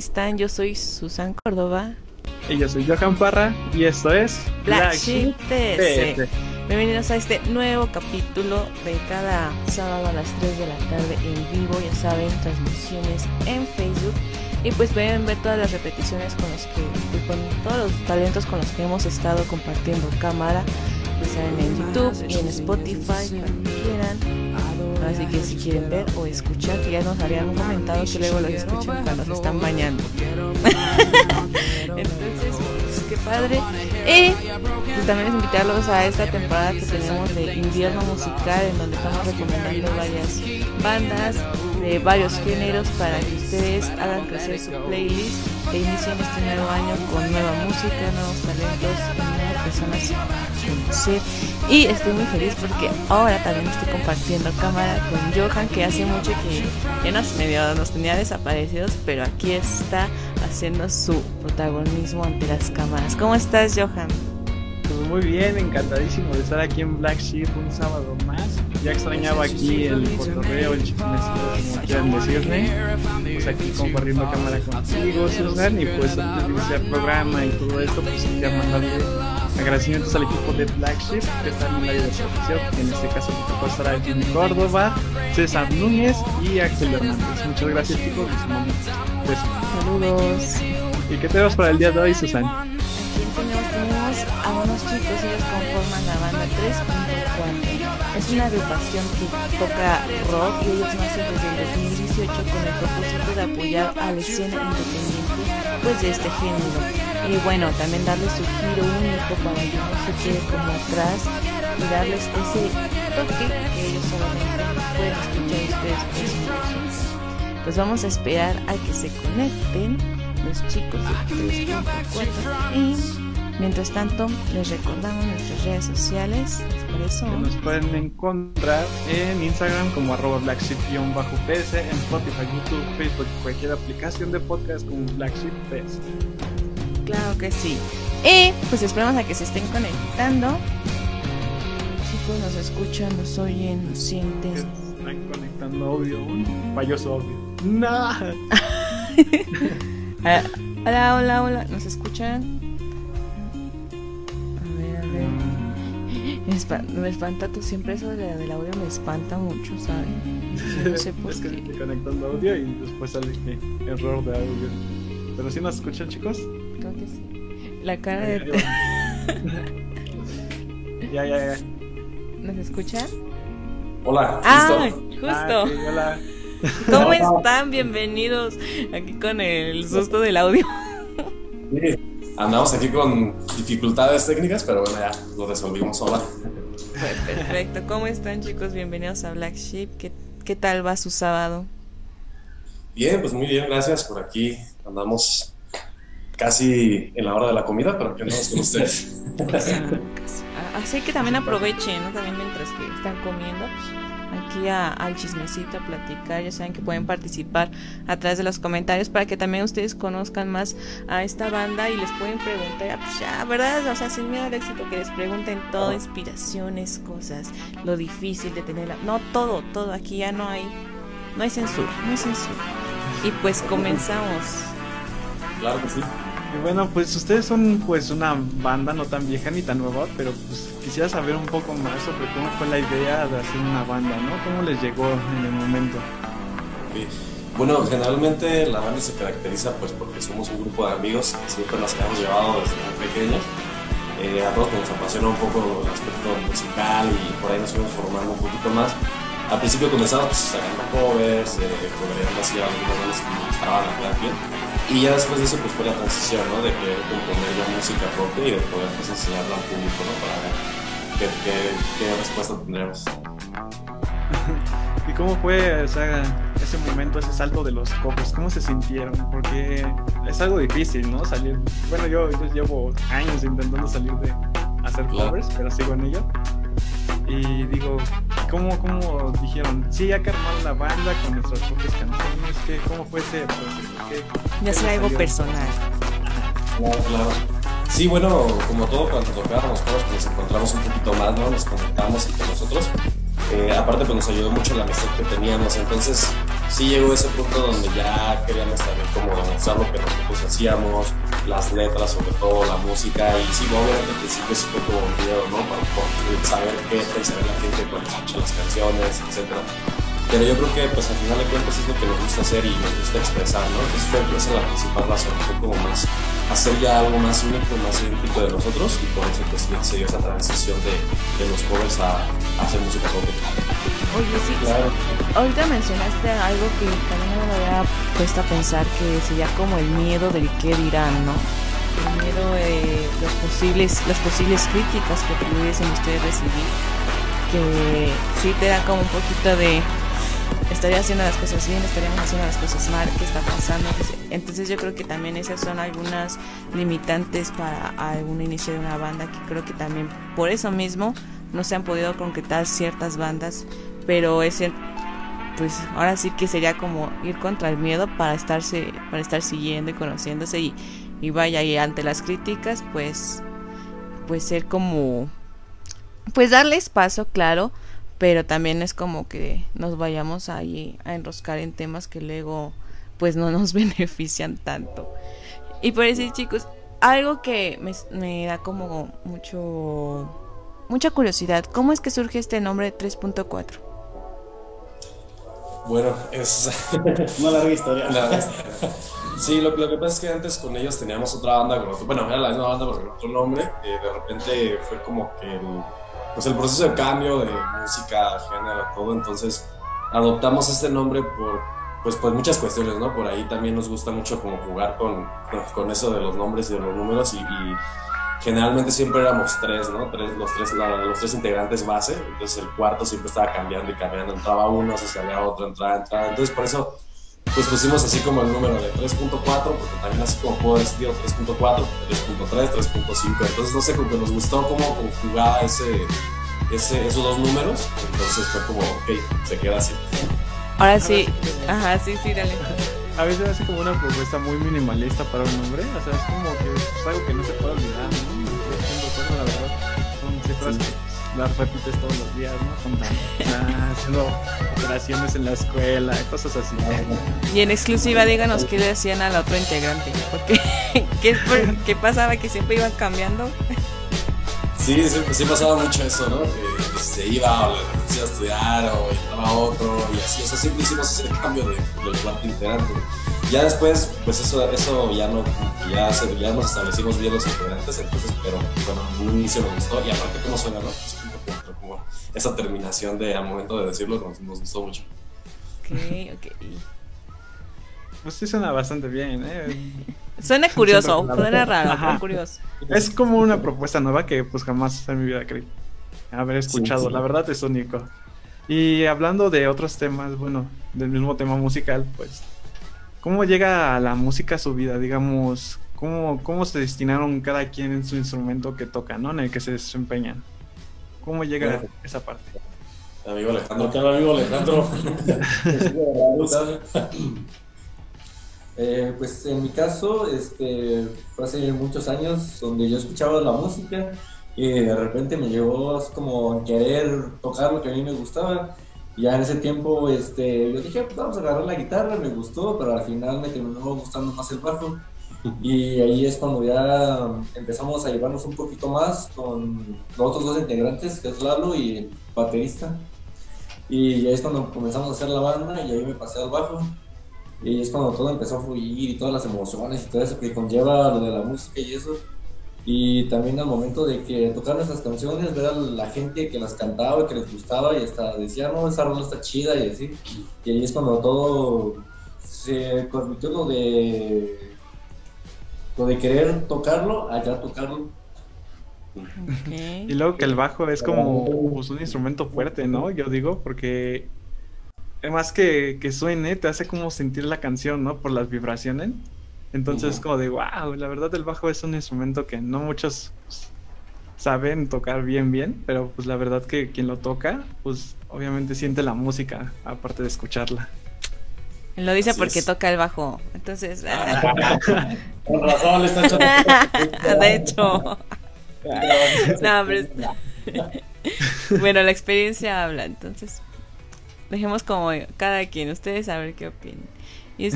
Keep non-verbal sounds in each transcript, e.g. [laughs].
¡Ey! ¿Cómo están? Yo soy Susan Córdoba, Y yo soy Johan Parra y esto es Black Sheep TS. Bienvenidos a este nuevo capítulo de cada sábado a las 3 de la tarde en vivo, ya saben, transmisiones en Facebook. Y pues pueden ver todas las repeticiones con los que, pues, con todos los talentos con los que hemos estado compartiendo cámara, ya saben, en YouTube y en Spotify, que quieran. Así que si quieren ver o escuchar, que ya nos habían comentado que luego los escuchan cuando se están bañando. [laughs] Entonces, pues, qué padre. Y pues, también es invitarlos a esta temporada que tenemos de invierno musical, en donde estamos recomendando varias bandas de varios géneros para que ustedes hagan crecer su playlist e inicien este nuevo año con nueva música, nuevos talentos personas. Y estoy muy feliz porque ahora también estoy compartiendo cámara con Johan, que hace mucho que ya nos medio nos tenía desaparecidos, pero aquí está haciendo su protagonismo ante las cámaras. ¿Cómo estás, Johan? Pues muy bien, encantadísimo de estar aquí en Black Sheep un sábado más. Ya extrañaba aquí el cotorreo, el chismecito, quieran decirle. Pues aquí compartiendo cámara contigo, Susan, y pues el programa y todo esto, pues quería mandarle agradecimientos al equipo de Black Sheep que está en el área de producción, que en este caso me tocó estar aquí en Córdoba, César Núñez y Axel Hernández. Muchas gracias chicos, beso. Saludos. ¿Y qué tenemos para el día de hoy, Susan? Aquí tenemos, tenemos a unos chicos, ellos conforman la banda 3.4. Es una agrupación que toca rock y ellos nacen desde el 2018 con el propósito de apoyar a la escena independiente pues de este género. Y bueno, también darles su giro único para que no se quede como atrás y darles ese toque que ellos solamente pueden escuchar ustedes. Pues vamos a esperar a que se conecten los chicos de 3.4 y mientras tanto les recordamos nuestras redes sociales por eso nos pueden encontrar en Instagram como arroba blacksheep-ps, en Spotify, YouTube, Facebook, cualquier aplicación de podcast como Black Sheep PS. Claro que sí y pues esperamos a que se estén conectando chicos nos escuchan nos oyen nos sienten Están conectando audio, un payoso audio. ¡Nah! [laughs] Ah, hola hola hola nos escuchan a ver a ver me, espa- me espanta tú siempre eso de- del audio me espanta mucho ¿saben? no sé [laughs] por es que qué estoy conectando audio y después sale que error de audio. Pero si nos escuchan, chicos. Creo que sí. La cara de... [laughs] ya, ya, ya. ¿Nos escuchan? Hola, ¡Ah! Justo. Ah, sí, hola. [laughs] ¿Cómo están? Bienvenidos aquí con el susto del audio. Sí, Andamos aquí con dificultades técnicas, pero bueno, ya lo resolvimos. Hola. Perfecto. ¿Cómo están chicos? Bienvenidos a Black Sheep. ¿Qué, qué tal va su sábado? Bien, pues muy bien, gracias por aquí. Andamos casi en la hora de la comida, pero aquí andamos con ustedes. [laughs] Ah, Así que también aprovechen, ¿no? También mientras que están comiendo, pues, aquí a- al chismecito, a platicar. Ya saben que pueden participar a través de los comentarios para que también ustedes conozcan más a esta banda y les pueden preguntar, pues ya, ¿verdad? O sea, sin miedo al éxito, que les pregunten todo, inspiraciones, cosas, lo difícil de tenerla. No, todo, todo. Aquí ya no hay, no hay censura, no hay censura. Y pues comenzamos. Claro que sí. Y bueno, pues ustedes son pues una banda no tan vieja ni tan nueva, pero pues quisiera saber un poco más sobre cómo fue la idea de hacer una banda, ¿no? ¿Cómo les llegó en el momento? Bueno, generalmente la banda se caracteriza pues porque somos un grupo de amigos que siempre nos hemos llevado desde muy pequeños. Eh, a todos nos apasiona un poco el aspecto musical y por ahí nos fuimos formando un poquito más. Al principio comenzamos pues, sacando covers, eh, así a algunas bandas que nos gustaban a quien. Y ya después de eso pues fue la transición, ¿no? De querer componer ya música propia y de poder pues enseñarla al público, ¿no? Para ver qué, qué, qué respuesta tendremos. [laughs] ¿Y cómo fue esa, ese momento, ese salto de los covers? ¿Cómo se sintieron? Porque es algo difícil, ¿no? Salir. Bueno, yo, yo llevo años intentando salir de hacer covers, pero sigo en ello. Y digo, ¿cómo, cómo dijeron? Sí, ya que armaron la banda con nuestras propias canciones. ¿qué, ¿Cómo fue ese proceso? ¿Qué, ya sea algo personal. Claro, claro. Sí, bueno, como todo, cuando tocábamos covers, pues nos encontramos un poquito más, ¿no? Nos conectamos entre nosotros. Eh, aparte, pues nos ayudó mucho la amistad que teníamos. Entonces, sí llegó ese punto donde ya queríamos también como demostrar lo que nosotros hacíamos, las letras, sobre todo la música. Y sí, obviamente al principio sí fue como miedo, ¿no? Para, para saber qué pensaría la gente cuando escucha las canciones, etcétera. Pero yo creo que pues al final de cuentas es lo que nos gusta hacer y nos gusta expresar, ¿no? Entonces fue esa la principal razón, fue como más hacer ya algo más único, más idéntico de nosotros y por eso pues se dio esa transición de, de los covers a, a, hacer música propia. Oye, sí, claro. ahorita mencionaste algo que también me había puesto a pensar que sería como el miedo del qué dirán, ¿no? El miedo de los posibles, las posibles críticas que pudiesen ustedes recibir, que sí te da como un poquito de estaría haciendo las cosas bien, estaríamos haciendo las cosas mal, qué está pasando. Entonces yo creo que también esas son algunas limitantes para algún inicio de una banda que creo que también por eso mismo no se han podido concretar ciertas bandas, pero ese pues ahora sí que sería como ir contra el miedo para estarse para estar siguiendo y conociéndose y, vaya y ante las críticas pues pues ser como pues darles paso claro pero también es como que nos vayamos ahí a enroscar en temas que luego pues no nos [laughs] benefician tanto. Y por eso chicos, algo que me, me, da como mucho mucha curiosidad, ¿cómo es que surge este nombre 3.4? Bueno, es [laughs] una larga historia. Sí, lo, lo, que pasa es que antes con ellos teníamos otra banda, con otro, bueno, era la misma banda pero con otro nombre, eh, de repente fue como que el, pues el proceso de cambio de música, género, todo, entonces adoptamos este nombre por, pues, pues muchas cuestiones, ¿no? Por ahí también nos gusta mucho como jugar con, con eso de los nombres y de los números y, y generalmente siempre éramos tres, ¿no? Tres, los, tres, la, los tres integrantes base, entonces el cuarto siempre estaba cambiando y cambiando, entraba uno, se salía otro, entraba, entraba, entonces por eso pues pusimos así como el número de 3.4, porque también así como puedo decir 3.4, 3.3, 3.5, entonces no sé, como que nos gustó cómo jugaba ese, ese, esos dos números, entonces fue como, ok, se queda así. Ahora sí, ajá, sí, sí, dale. A veces hace como una propuesta muy minimalista para un nombre, o sea, es como que es algo que no se puede olvidar, ¿no? 3.4, la verdad, son cifras sí. que las repites todos los días, ¿no? Contando, [laughs] haciendo operaciones en la escuela, cosas así. Y en exclusiva, díganos qué le decían al otro integrante, porque [laughs] ¿qué, ¿qué, pasaba? Que siempre iban cambiando. [laughs] Sí, sí, sí, pasaba mucho eso, ¿no? Que se iba o le a estudiar o entraba otro y así, o sea, siempre hicimos ese cambio de, del cuarto integrante. Ya después, pues eso, eso ya no, ya, se, ya nos establecimos bien los integrantes, entonces, pero bueno, en un inicio me gustó y aparte cómo suena, ¿no? Pues, como esa terminación de al momento de decirlo nos, nos gustó mucho. Ok, ok. Pues sí suena bastante bien, ¿eh? [laughs] Suena curioso, suena raro, pero curioso. Es como una propuesta nueva que pues jamás en mi vida creí haber escuchado. Sí, sí. La verdad es único. Y hablando de otros temas, bueno, del mismo tema musical, pues, ¿cómo llega a la música a su vida? Digamos, ¿cómo, cómo se destinaron cada quien en su instrumento que toca, ¿no? En el que se desempeñan. ¿Cómo llega bueno, esa parte? Amigo Alejandro. Acá amigo Alejandro. [laughs] [laughs] eh, pues en mi caso, este, fue hace muchos años donde yo escuchaba la música y de repente me llegó como querer tocar lo que a mí me gustaba. Ya en ese tiempo este, yo dije, pues vamos a agarrar la guitarra, me gustó, pero al final me terminó gustando más el bajo. [laughs] Y ahí es cuando ya empezamos a llevarnos un poquito más con los otros dos integrantes, que es Lalo y el baterista. Y ahí es cuando comenzamos a hacer la banda y ahí me pasé al bajo. Y ahí es cuando todo empezó a fluir y todas las emociones y todo eso que conlleva lo de la música y eso. Y también al momento de que tocar nuestras canciones, ver a la gente que las cantaba, que les gustaba y hasta decía, no, esa rola está chida y así. Y ahí es cuando todo se convirtió lo de lo de querer tocarlo, allá tocarlo. Okay. Y luego que el bajo es como pues, un instrumento fuerte, ¿no? Yo digo, porque más que, que suene, te hace como sentir la canción, ¿no? Por las vibraciones. Entonces, como de, wow, la verdad el bajo es un instrumento que no muchos pues, saben tocar bien, bien, pero pues la verdad que quien lo toca, pues obviamente siente la música, aparte de escucharla. Lo dice porque toca el bajo, entonces... [laughs] Con razón, está [laughs] De hecho... [laughs] no, pero... bueno, la experiencia habla, entonces dejemos como cada quien, ustedes saber qué opinan. Y,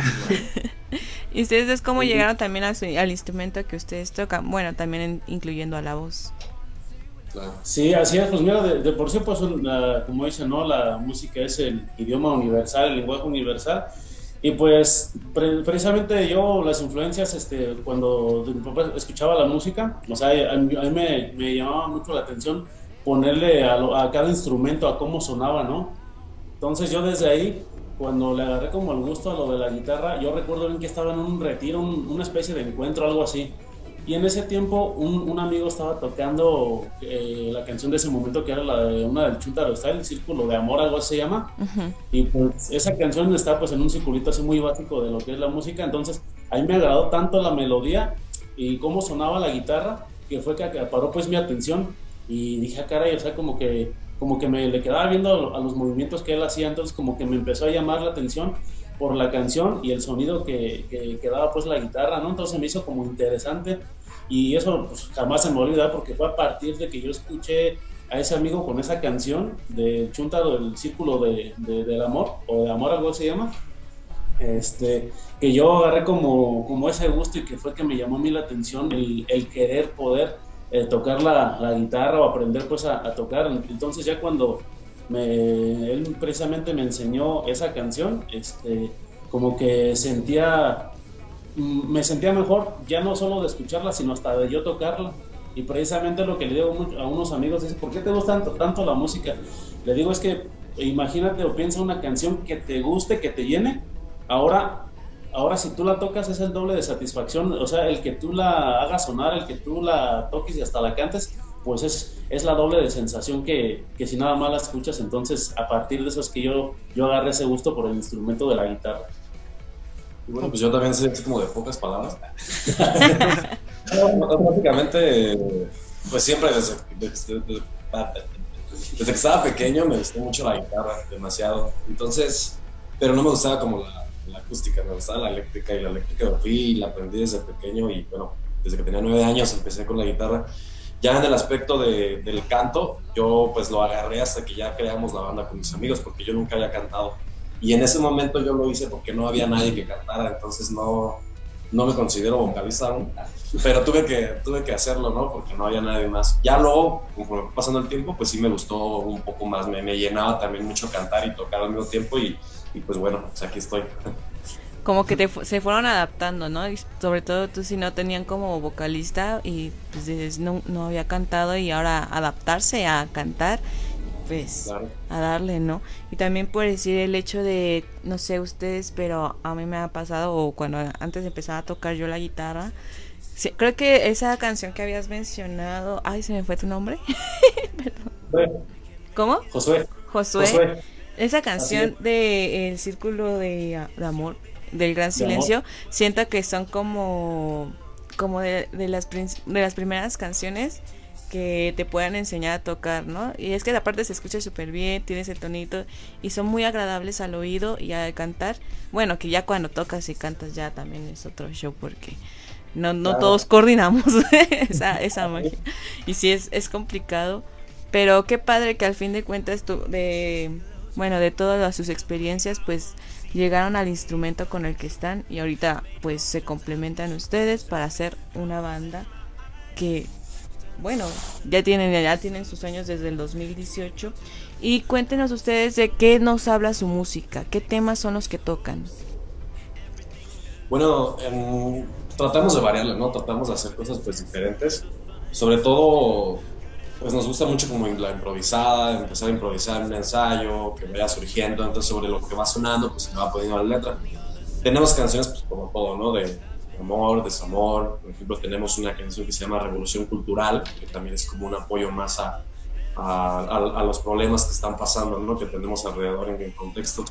ustedes es como llegaron también al instrumento que ustedes tocan, bueno, también incluyendo a la voz. Sí, así es, pues mira, de, por sí, pues, como dicen, ¿no? La música es el idioma universal, el lenguaje universal. Y pues, precisamente yo, las influencias, este, cuando mi papá escuchaba la música, o sea, a mí, me, me, llamaba mucho la atención ponerle a, a, cada instrumento, a cómo sonaba, ¿no? Entonces yo desde ahí, cuando le agarré como el gusto a lo de la guitarra, yo recuerdo bien que estaba en un retiro, una especie de encuentro, algo así. Y en ese tiempo un, un amigo estaba tocando eh, la canción de ese momento que era la de una del Chuntaro está el Círculo de Amor, algo así se llama. Y pues esa canción está pues en un circulito así muy básico de lo que es la música. Entonces a mí me agradó tanto la melodía y cómo sonaba la guitarra que fue que acaparó pues mi atención y dije, ah, caray, o sea, como que, como que me le quedaba viendo a los movimientos que él hacía, entonces como que me empezó a llamar la atención por la canción y el sonido que, que, daba pues la guitarra, ¿no? Entonces me hizo como interesante y eso pues, jamás se me olvidó porque fue a partir de que yo escuché a ese amigo con esa canción de Chunta del Círculo de, del Amor, o de Amor algo se llama, este, que yo agarré como, como ese gusto y que fue que me llamó a mí la atención el, el querer poder eh, tocar la, la, guitarra o aprender pues a, a tocar. Entonces ya cuando me, él precisamente me enseñó esa canción, este, como que sentía, mm, me sentía mejor, ya no solo de escucharla, sino hasta de yo tocarla. Y precisamente lo que le digo a unos amigos es, ¿por qué te gusta tanto, tanto la música? Le digo es que imagínate o piensa una canción que te guste, que te llene, ahora, ahora si tú la tocas es el doble de satisfacción, o sea, el que tú la hagas sonar, el que tú la toques y hasta la cantes, pues es, es la doble de sensación que, que, si nada más la escuchas, entonces a partir de eso es que yo, yo agarré ese gusto por el instrumento de la guitarra. Y bueno, pues yo también sé como de pocas palabras. [laughs] Básicamente, pues siempre desde, desde, desde, que estaba pequeño me gustó mucho la guitarra, demasiado. Entonces, pero no me gustaba como la, la acústica, me gustaba la eléctrica y la eléctrica fui y la aprendí desde pequeño y bueno, desde que tenía nueve años empecé con la guitarra ya en el aspecto de, del canto, yo pues lo agarré hasta que ya creamos la banda con mis amigos, porque yo nunca había cantado. Y en ese momento yo lo hice porque no había nadie que cantara, entonces no, no me considero vocalista aún, pero tuve que, tuve que hacerlo, ¿no? Porque no había nadie más. Ya luego, pasando el tiempo, pues sí me gustó un poco más, me, me llenaba también mucho cantar y tocar al mismo tiempo y, y pues bueno, pues aquí estoy. como que se fueron adaptando, ¿no? Y sobre todo tú si no tenían como vocalista y pues no, no había cantado y ahora adaptarse a cantar, pues a darle, ¿no? Y también por decir el hecho de, no sé ustedes, pero a mí me ha pasado, o cuando antes de empezar a tocar yo la guitarra, creo que esa canción que habías mencionado, ay, se me fue tu nombre. [laughs] ¿Cómo? Josué. Josué. Esa canción de El Círculo de, de Amor, del Gran Silencio, siento que son como, como de, las, de las primeras canciones que te puedan enseñar a tocar, ¿no? Y es que la parte se escucha súper bien, tiene ese tonito y son muy agradables al oído y al cantar. Bueno, que ya cuando tocas y cantas ya también es otro show porque no, no todos coordinamos [laughs] esa, [laughs] esa magia. Y sí es, es complicado, pero qué padre que al fin de cuentas tú, de, bueno, de todas sus experiencias, pues llegaron al instrumento con el que están y ahorita pues se complementan ustedes para hacer una banda que bueno, ya tienen ya tienen sus años desde el 2018 y cuéntenos ustedes de qué nos habla su música, qué temas son los que tocan. Bueno, tratamos de variarle, ¿no? Tratamos de hacer cosas pues diferentes, sobre todo pues nos gusta mucho como la improvisada, empezar a improvisar un ensayo, que vaya surgiendo, entonces sobre lo que va sonando, pues se va poniendo la letra. Tenemos canciones pues como todo, ¿no? De amor, desamor, por ejemplo tenemos una canción que se llama Revolución Cultural, que también es como un apoyo más a, a, los problemas que están pasando, ¿no? que tenemos alrededor en el contexto.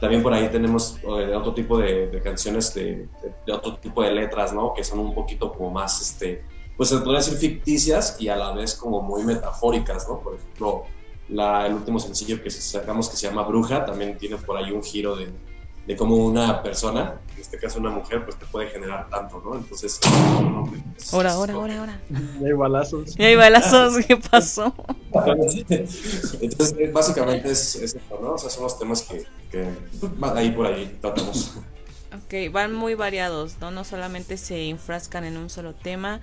También por ahí tenemos eh, otro tipo de, canciones de, de, otro tipo de letras, ¿no? Que son un poquito como más, este, pues se podría decir ficticias y a la vez como muy metafóricas, ¿no? Por ejemplo, la, el último sencillo que sacamos que se llama Bruja también tiene por ahí un giro de, de cómo una persona, en este caso una mujer, pues te puede generar tanto, ¿no? Entonces... Ahora, ahora, ahora, ahora. Y hay balazos. Y hay balazos, ¿qué pasó? Entonces, básicamente es, es esto, ¿no? O sea, son los temas que, que ahí por ahí tratamos. Ok, van muy variados, ¿no? No solamente se enfrascan en un solo tema.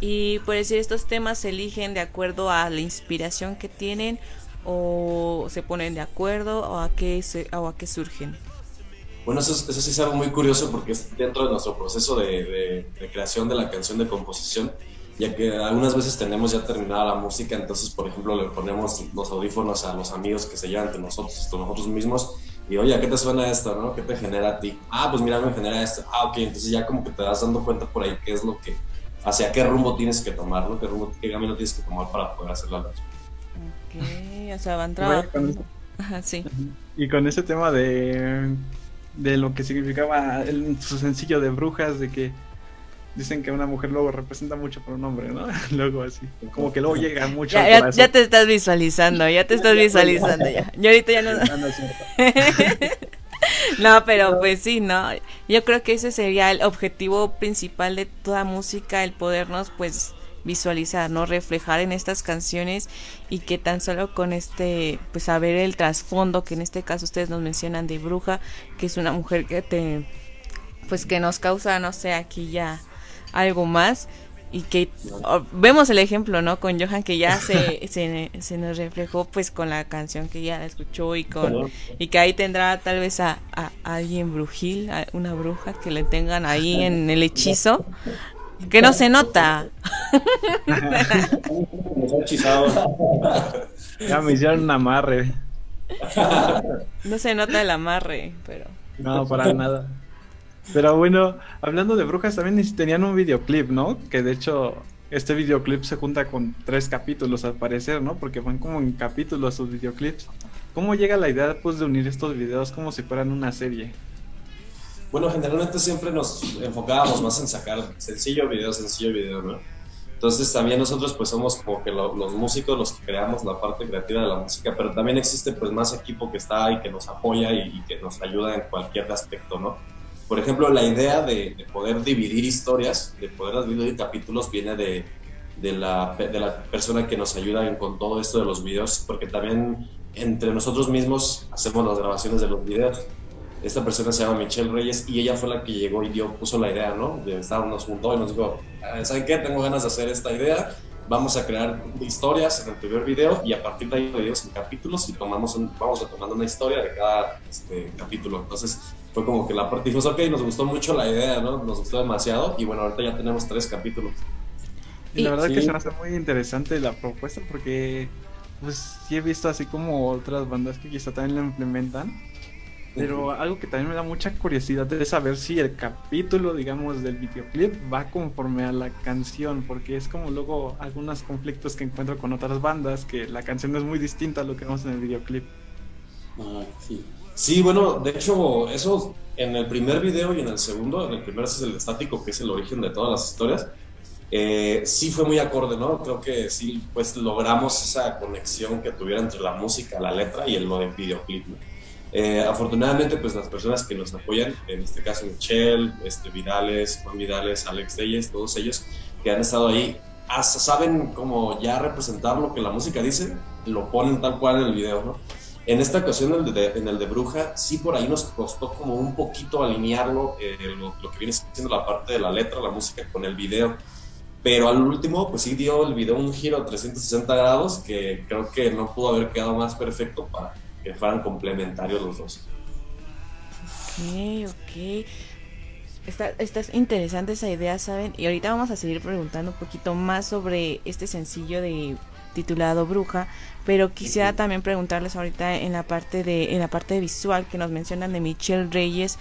Y por decir, estos temas se eligen de acuerdo a la inspiración que tienen o se ponen de acuerdo o a qué, se, o a qué surgen. Bueno, eso, eso, sí es algo muy curioso porque es dentro de nuestro proceso de, creación de la canción de composición, ya que algunas veces tenemos ya terminada la música, entonces, por ejemplo, le ponemos los audífonos a los amigos que se llevan entre nosotros, entre nosotros mismos, y oye, ¿a qué te suena esto, no? ¿Qué te genera a ti? Ah, pues mira, me genera esto. Ah, ok, entonces ya como que te das dando cuenta por ahí qué es lo que, hacia qué rumbo tienes que tomar, ¿no? ¿Qué, rumbo, qué camino tienes que tomar para poder hacer la letra? Ok, [laughs] o sea, van trabajando. Ajá, sí. Y con ese tema de de lo que significaba el, su sencillo de brujas, de que dicen que una mujer luego representa mucho por un hombre, ¿no? [laughs] luego así, como que luego llega mucho. Ya, ya, te estás visualizando, ya te estás [laughs] visualizando ya. Yo ahorita ya no. no, [laughs] pero pues sí, ¿no? Yo creo que ese sería el objetivo principal de toda música, el podernos pues visualizar, ¿no? Reflejar en estas canciones y que tan solo con este, pues saber el trasfondo, que en este caso ustedes nos mencionan de bruja, que es una mujer que te, pues que nos causa, no sé, aquí ya algo más y que vemos el ejemplo, ¿no? Con Johan que ya [laughs] se, se, nos reflejó pues con la canción que ya escuchó y con y que ahí tendrá tal vez a, a, alguien brujil, a una bruja que le tengan ahí en el hechizo que no se nota. ya me hicieron un amarre. No se nota el amarre, pero. No, para nada. Pero bueno, hablando de brujas, también tenían un videoclip, ¿no? Que de hecho, este videoclip se junta con tres capítulos al parecer, ¿no? Porque van como en capítulos sus videoclips. ¿Cómo llega la idea pues, de unir estos videos como si fueran una serie? Bueno, generalmente siempre nos enfocábamos más en sacar sencillo video, sencillo video, ¿no? Entonces también nosotros pues somos como que los músicos los que creamos la parte creativa de la música, pero también existe pues más equipo que está ahí, que nos apoya y, que nos ayuda en cualquier aspecto, ¿no? Por ejemplo, la idea de, poder dividir historias, de poder dividir capítulos viene de, de, la, de la persona que nos ayuda con todo esto de los videos, porque también entre nosotros mismos hacemos las grabaciones de los videos esta persona se llama Michelle Reyes y ella fue la que llegó y dio, puso la idea, ¿no? De estar, nos y nos dijo, ah, ¿saben qué? Tengo ganas de hacer esta idea, vamos a crear historias en el primer video y a partir de ahí dividimos en capítulos y tomamos vamos retomando una historia de cada este, capítulo. Entonces fue como que la parte dijimos, ok, nos gustó mucho la idea, ¿no? Nos gustó demasiado y bueno, ahorita ya tenemos tres capítulos. Y la verdad que se me hace muy interesante la propuesta porque pues sí he visto así como otras bandas que quizá también lo implementan pero algo que también me da mucha curiosidad es saber si el capítulo, digamos, del videoclip va conforme a la canción, porque es como luego algunos conflictos que encuentro con otras bandas, que la canción es muy distinta a lo que vemos en el videoclip. Ah, sí. Sí, bueno, de hecho, eso en el primer video y en el segundo, en el primero es el estático, que es el origen de todas las historias, eh, sí fue muy acorde, ¿no? Creo que sí, pues logramos esa conexión que tuviera entre la música, la letra y el lo del videoclip, ¿no? Eh, afortunadamente, pues las personas que nos apoyan, en este caso Michelle, este, Vidales, Juan Vidales, Alex Deyes, todos ellos que han estado ahí, hasta saben como ya representar lo que la música dice, lo ponen tal cual en el video, ¿no? En esta ocasión, en el de, Bruja, sí por ahí nos costó como un poquito alinearlo, eh, lo, lo, que viene siendo la parte de la letra, la música con el video. Pero al último, pues sí dio el video un giro 360 grados que creo que no pudo haber quedado más perfecto para, que fueran complementarios los dos. Ok, ok. Está, está interesante esa idea, ¿saben? Y ahorita vamos a seguir preguntando un poquito más sobre este sencillo de titulado Bruja, pero quisiera también preguntarles ahorita en la parte de en la parte visual que nos mencionan de Michelle Reyes.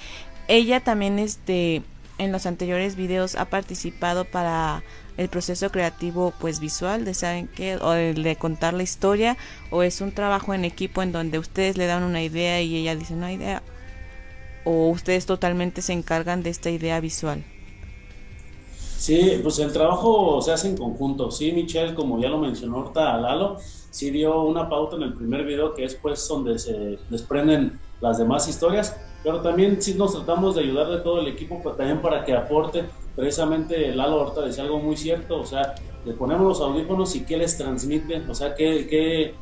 Ella también este en los anteriores videos ha participado para el proceso creativo pues visual de saben qué o el de contar la historia o es un trabajo en equipo en donde ustedes le dan una idea y ella dice no idea o ustedes totalmente se encargan de esta idea visual Sí, pues el trabajo se hace en conjunto. Sí, Michelle, como ya lo mencionó ahorita Lalo, sí dio una pauta en el primer video que es pues donde se desprenden las demás historias, pero también sí nos tratamos de ayudar de todo el equipo pues, también para que aporte. Precisamente Lalo ahorita decía algo muy cierto, o sea, le ponemos los audífonos y qué les transmite, o sea, qué, qué,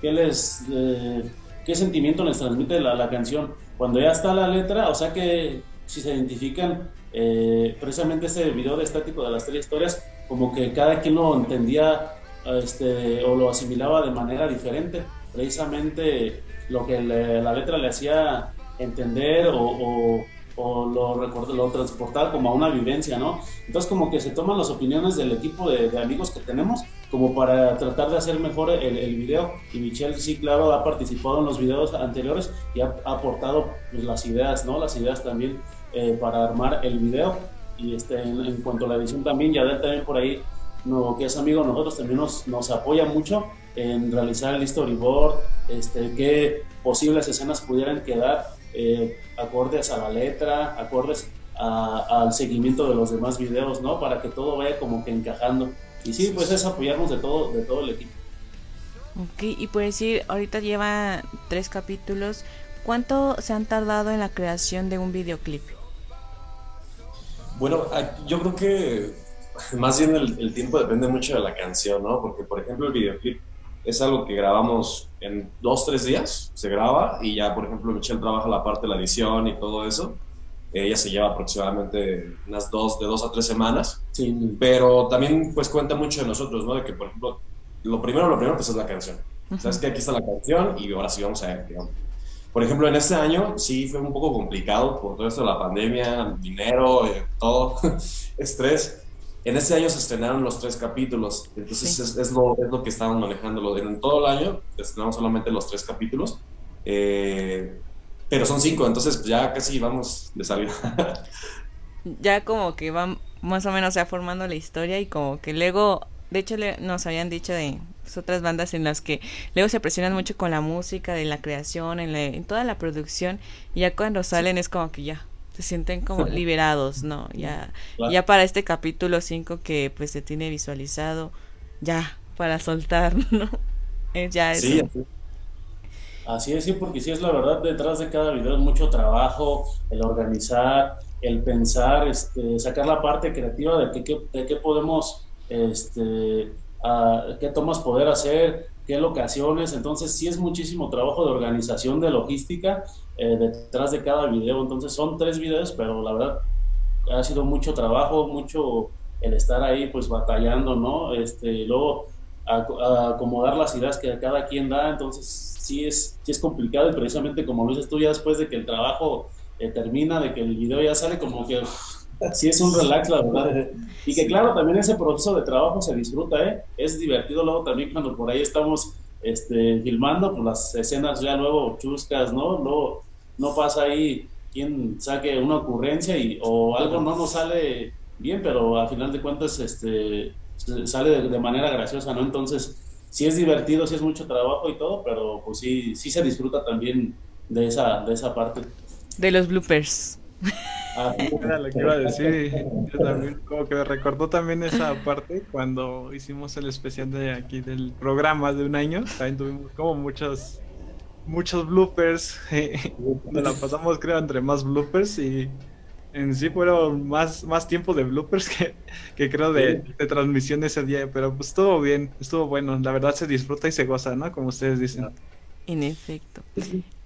qué les... Eh, qué sentimiento les transmite la, la canción. Cuando ya está la letra, o sea que si se identifican eh, precisamente ese video de estático de las tres historias, como que cada quien lo entendía este, o lo asimilaba de manera diferente. Precisamente lo que la letra le hacía entender o, o, lo, lo transportaba como a una vivencia, ¿no? Entonces como que se toman las opiniones del equipo de, amigos que tenemos como para tratar de hacer mejor el, el, video. Y Michelle sí, claro, ha participado en los videos anteriores y ha, aportado pues, las ideas, ¿no? Las ideas también eh, para armar el video. Y este, en, cuanto a la edición también, Yadel también por ahí, no, que es amigo de nosotros, también nos, nos apoya mucho en realizar el storyboard, este, qué posibles escenas pudieran quedar eh, acordes a la letra, acordes al seguimiento de los demás videos, ¿no? Para que todo vaya como que encajando. Y sí, pues es apoyarnos de todo, de todo el equipo. Ok, y por decir, ahorita lleva tres capítulos. ¿Cuánto se han tardado en la creación de un videoclip? Bueno, yo creo que más bien el, tiempo depende mucho de la canción, ¿no? Porque, por ejemplo, el videoclip es algo que grabamos en dos, tres días, se graba y ya, por ejemplo, Michelle trabaja la parte de la edición y todo eso. Ella se lleva aproximadamente unas dos, de dos a tres semanas. Sí. Pero también, pues, cuenta mucho de nosotros, ¿no? De que, por ejemplo, lo primero, lo primero, pues es la canción. Sabes que aquí está la canción y ahora sí vamos a ver, digamos por ejemplo, en este año sí fue un poco complicado por todo esto de la pandemia, dinero, eh, todo, [laughs] estrés. En este año se estrenaron los tres capítulos, entonces es, lo, es, lo, que estaban manejando. En todo el año estrenamos solamente los tres capítulos, eh, pero son cinco, entonces ya casi vamos de salida. [laughs] ya como que van más o menos ya formando la historia y como que luego, de hecho nos habían dicho de otras bandas en las que luego se presionan mucho con la música, de la creación, en, en toda la producción, y ya cuando salen es como que ya se sienten como [laughs] liberados, ¿no? Ya, ya para este capítulo 5 que pues se tiene visualizado, ya, para soltar, [laughs] ¿no? ya es. Sí, así. es, sí, porque sí es la verdad, detrás de cada video es mucho trabajo, el organizar, el pensar, este, sacar la parte creativa de qué, de qué podemos este, qué tomas poder hacer, qué locaciones, entonces sí es muchísimo trabajo de organización, de logística eh, detrás de cada video, entonces son tres videos, pero la verdad ha sido mucho trabajo, mucho el estar ahí pues batallando, ¿no? Este, luego acomodar las ideas que cada quien da, entonces sí es, sí es complicado y precisamente como lo dices tú ya después de que el trabajo eh, termina, de que el video ya sale como que [laughs] sí es un relax, la verdad. Y que claro, también ese proceso de trabajo se disfruta, ¿eh? Es divertido luego también cuando por ahí estamos este, filmando, pues las escenas ya luego chuscas, ¿no? Luego no pasa ahí quien saque una ocurrencia y, o algo no nos sale bien, pero a final de cuentas este, sale de, manera graciosa, ¿no? Entonces, sí es divertido, sí es mucho trabajo y todo, pero pues sí, sí se disfruta también de esa, de esa parte. De los bloopers. Ah, [laughs] era lo que iba a decir. Yo también, como que me recordó también esa parte cuando hicimos el especial de aquí del programa de un año. También tuvimos como muchos muchos bloopers. [laughs] Nos la pasamos, creo, entre más bloopers y en sí fueron más, más tiempo de bloopers que, que creo de, de, transmisión ese día. Pero pues estuvo bien, estuvo bueno. La verdad se disfruta y se goza, ¿no? Como ustedes dicen. En efecto.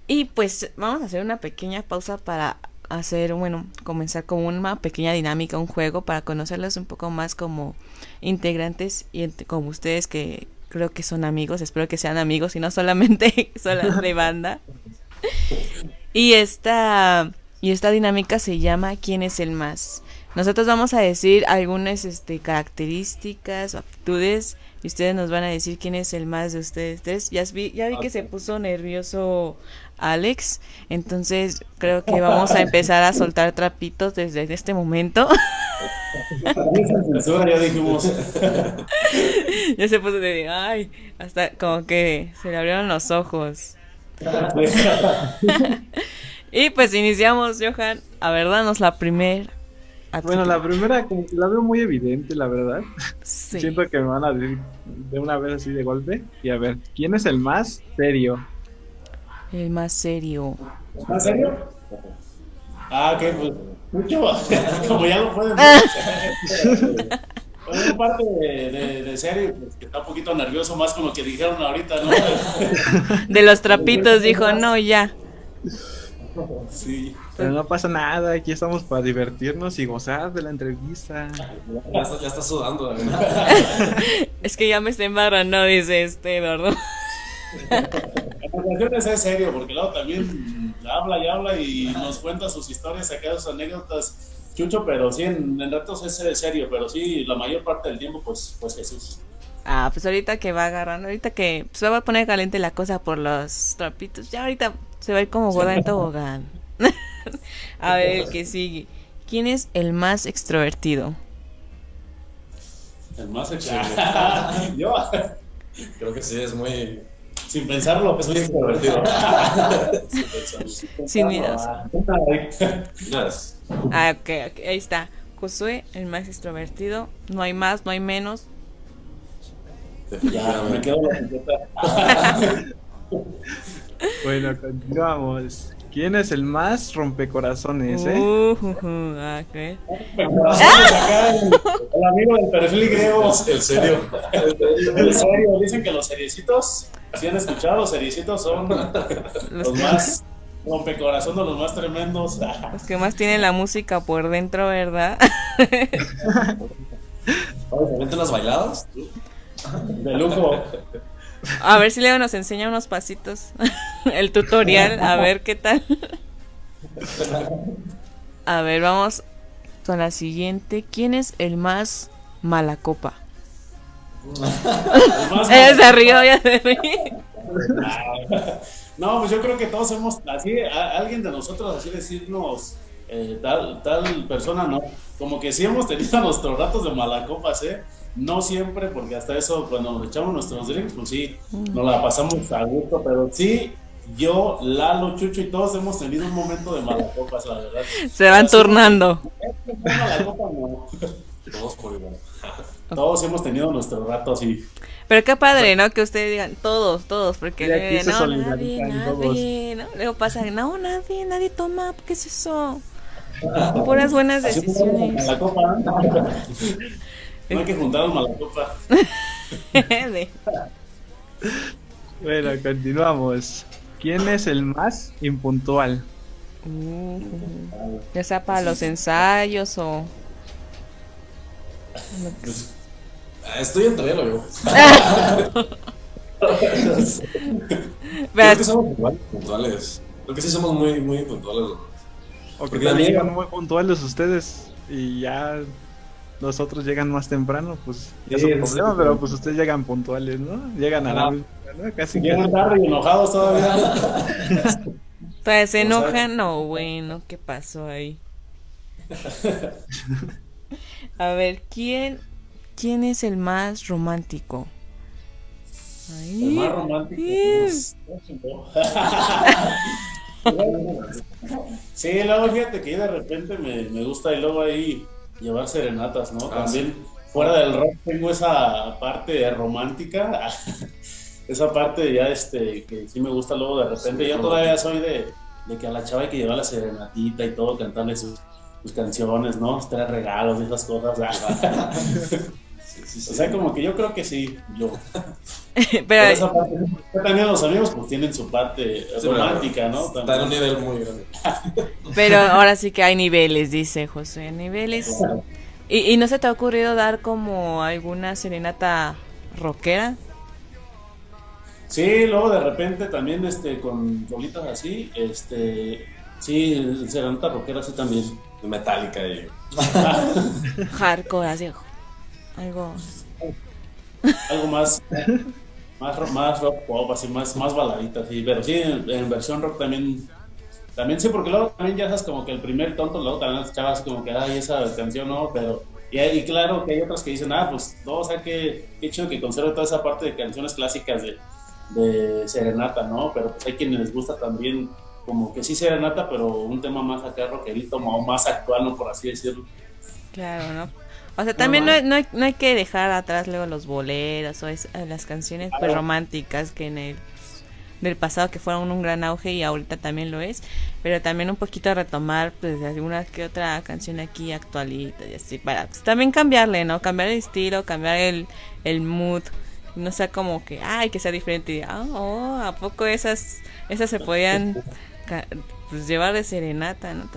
Y pues vamos a hacer una pequeña pausa para hacer, bueno, comenzar con una pequeña dinámica, un juego para conocerlos un poco más como integrantes y como ustedes que creo que son amigos, espero que sean amigos y no solamente [laughs] son de [laughs] banda. Y esta y esta dinámica se llama ¿Quién es el más? Nosotros vamos a decir algunas este, características o aptitudes y ustedes nos van a decir quién es el más de ustedes tres. Ya vi, ya vi que se puso nervioso Alex, entonces creo que vamos a empezar a soltar trapitos desde este momento. ya dijimos. [laughs] ya se puso de, ay, hasta como que se le abrieron los ojos. [laughs] y pues iniciamos, Johan. A ver, danos la primera. Bueno, la primera como que la veo muy evidente, la verdad. Siento que me van a decir de una vez así de golpe. Y a ver, ¿quién es el más serio? El más serio. ¿Más serio? Ah, ok, pues mucho. [laughs] Como ya lo pueden ver. [laughs] Bueno, parte de, de, serio, pues, que está un poquito nervioso, más como que dijeron ahorita, ¿no? [laughs] De los trapitos, dijo, no, ya. Sí. Pero no pasa nada, aquí estamos para divertirnos y gozar de la entrevista. Ya está, ya está sudando, Es que ya me está embarrando, dice este, ¿verdad? La es serio, porque luego también habla y habla y nos cuenta sus historias, acá sus anécdotas, Chucho, pero sí, en, en ratos es serio, pero sí, la mayor parte del tiempo, pues, pues Jesús. Ah, pues ahorita que va agarrando, ahorita que se va a poner caliente la cosa por los trapitos, ya ahorita se va a ir como boda en tobogán. a ver, el que sigue. ¿Quién es el más extrovertido? El más [laughs] extrovertido. [laughs] Yo. Creo que sí, es muy sin pensarlo, es muy extrovertido. Sin miedos. Ah, ok, ok, ahí está. Josué, el más extrovertido. No hay más, no hay menos. Ya, me quedo la [laughs] Bueno, continuamos. ¿Quién es el más rompecorazones, eh? Uh, uh, uh, okay. el, amigo del perfil griego. El serio. El serio. Dicen que los seriecitos, si han escuchado, los son [laughs] los más rompecorazones, los más tremendos. Los que más tienen la música por dentro, ¿verdad? ¿Te las bailadas? De lujo. A ver si Leo nos enseña unos pasitos. [laughs] El tutorial, a ver qué tal. A ver, vamos con la siguiente. ¿Quién es el más mala copa? [laughs] Ella se rió, ya se rió. [laughs] No, pues yo creo que todos hemos, así, alguien de nosotros así decirnos, eh, tal, tal persona, no. Como que sí hemos tenido [laughs] nuestros ratos de mala copas, ¿eh? No siempre, porque hasta eso, cuando nos echamos nuestros drinks, pues sí, nos la pasamos a gusto, pero sí, yo, Lalo, Chucho y todos hemos tenido un momento de mala copas, la verdad. Se van turnando. Todos por igual. Todos hemos tenido nuestro rato así. Pero qué padre, ¿no? Que ustedes digan todos, todos, porque no, nadie, nadie, ¿no? Luego pasa, no, nadie, nadie toma, ¿qué es eso? Puras buenas decisiones. La copa. [laughs] No hay que juntarnos mala copa. [laughs] bueno, continuamos. ¿Quién es el más impuntual? Uh, ya sea para los ensayos o. Pues, estoy entre él o Creo que somos puntuales. Creo que sí somos muy, muy puntuales. O que también llegan muy puntuales ustedes y ya los llegan más temprano, pues ya es un problema, pero pues ustedes llegan puntuales, ¿no? Llegan a la misma, ¿no? Casi Llegan tarde y enojados todavía. [laughs] Pues se enojan, no, bueno, ¿qué pasó ahí? [laughs] a ver, ¿quién, quién es el más romántico? El más romántico. Pues, [laughs] sí, luego fíjate que de repente me, me gusta y luego ahí llevar serenatas, ¿no? Ah, También fuera del rock tengo esa parte romántica, [laughs] esa parte ya este que sí me gusta luego de repente. Yo todavía soy de, de, que a la chava hay que llevar la serenatita y todo, cantarle sus, sus canciones, ¿no? Tres regalos y esas cosas. [laughs] O sea, como que yo creo que sí, yo. [laughs] pero esa parte, también los amigos pues tienen su parte romántica, ¿no? Está en un nivel muy grande. [laughs] pero ahora sí que hay niveles, dice José, niveles. ¿Y, ¿Y no se te ha ocurrido dar como alguna serenata rockera? Sí, luego de repente también este con bolitas así, este Sí, Serenata rockera sí también. Metálica y. [laughs] Hardcore, así. Algo. Algo más. Más, más rock pop, así, más, más baladita, sí. Pero sí, en, en versión rock también. También sí, porque luego también ya sabes como que el primer tonto, luego también escuchabas como que, ay, esa canción no, pero. Y, y claro que hay otras que dicen, ah, pues no, o sea, que qué chido que conserve toda esa parte de canciones clásicas de, de Serenata, ¿no? Pero pues hay quienes les gusta también como que sí Serenata, pero un tema más acá rockerito, más actual, ¿no? Por así decirlo. Claro, ¿no? O sea, también no, no, hay, no hay que dejar atrás luego los boleros o es, las canciones pues, románticas que en el del pasado que fueron un gran auge y ahorita también lo es, pero también un poquito retomar pues alguna que otra canción aquí actualita y así para pues, también cambiarle, ¿no? Cambiar el estilo, cambiar el, el mood, no sea como que, ay, que sea diferente y, ah, oh, ¿a poco esas esas se podían [laughs] pues llevar de serenata, ¿no?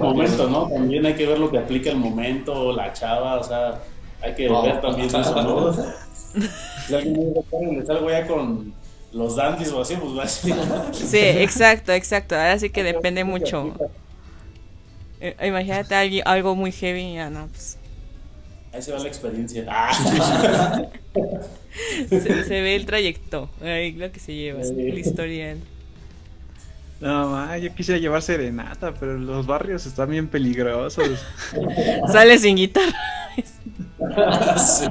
Momento, ¿no? También hay que ver lo que aplica el momento, la chava, o sea, hay que ver también [laughs] eso, ¿no? Si alguien me salgo ya con los dandies o así, pues va a ser. Sí, exacto, exacto. Ahora sí que depende mucho. Eh, imagínate algo, algo muy heavy, ya no, pues. Ahí se va la experiencia. [laughs] se, se, ve el trayecto, ahí lo que se lleva, sí. el historial. No, yo quisiera llevar serenata, pero los barrios están bien peligrosos. [laughs] Sale sin guitarra. sí.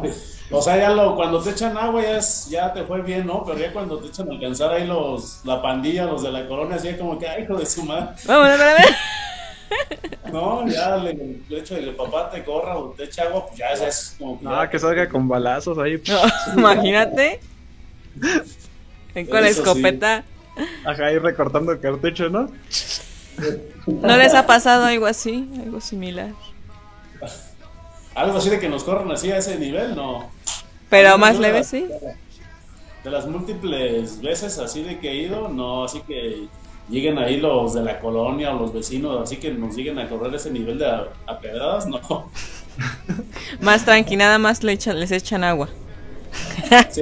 O sea, ya lo, cuando te echan agua ya, es, ya te fue bien, ¿no? Pero ya cuando te echan a alcanzar ahí los, la pandilla, los de la colonia, así como que, ay, hijo de su madre. Vámonos, a ver. No, ya le, de que el papá te corra o te echa agua, pues ya es como que. Ah, que salga con balazos ahí. No, [laughs] imagínate. [laughs] Con la escopeta. Sí. Ajá, ahí recortando el cartucho, ¿no? ¿No les ha pasado algo así? Algo similar. Algo así de que nos corran así a ese nivel, no. Pero más leve, sí. De las múltiples veces así de que he ido, no, así que lleguen ahí los de la colonia o los vecinos, así que nos lleguen a correr ese nivel de a, a pedradas, no. más tranqui, nada más le echan, les echan agua. [laughs] sí.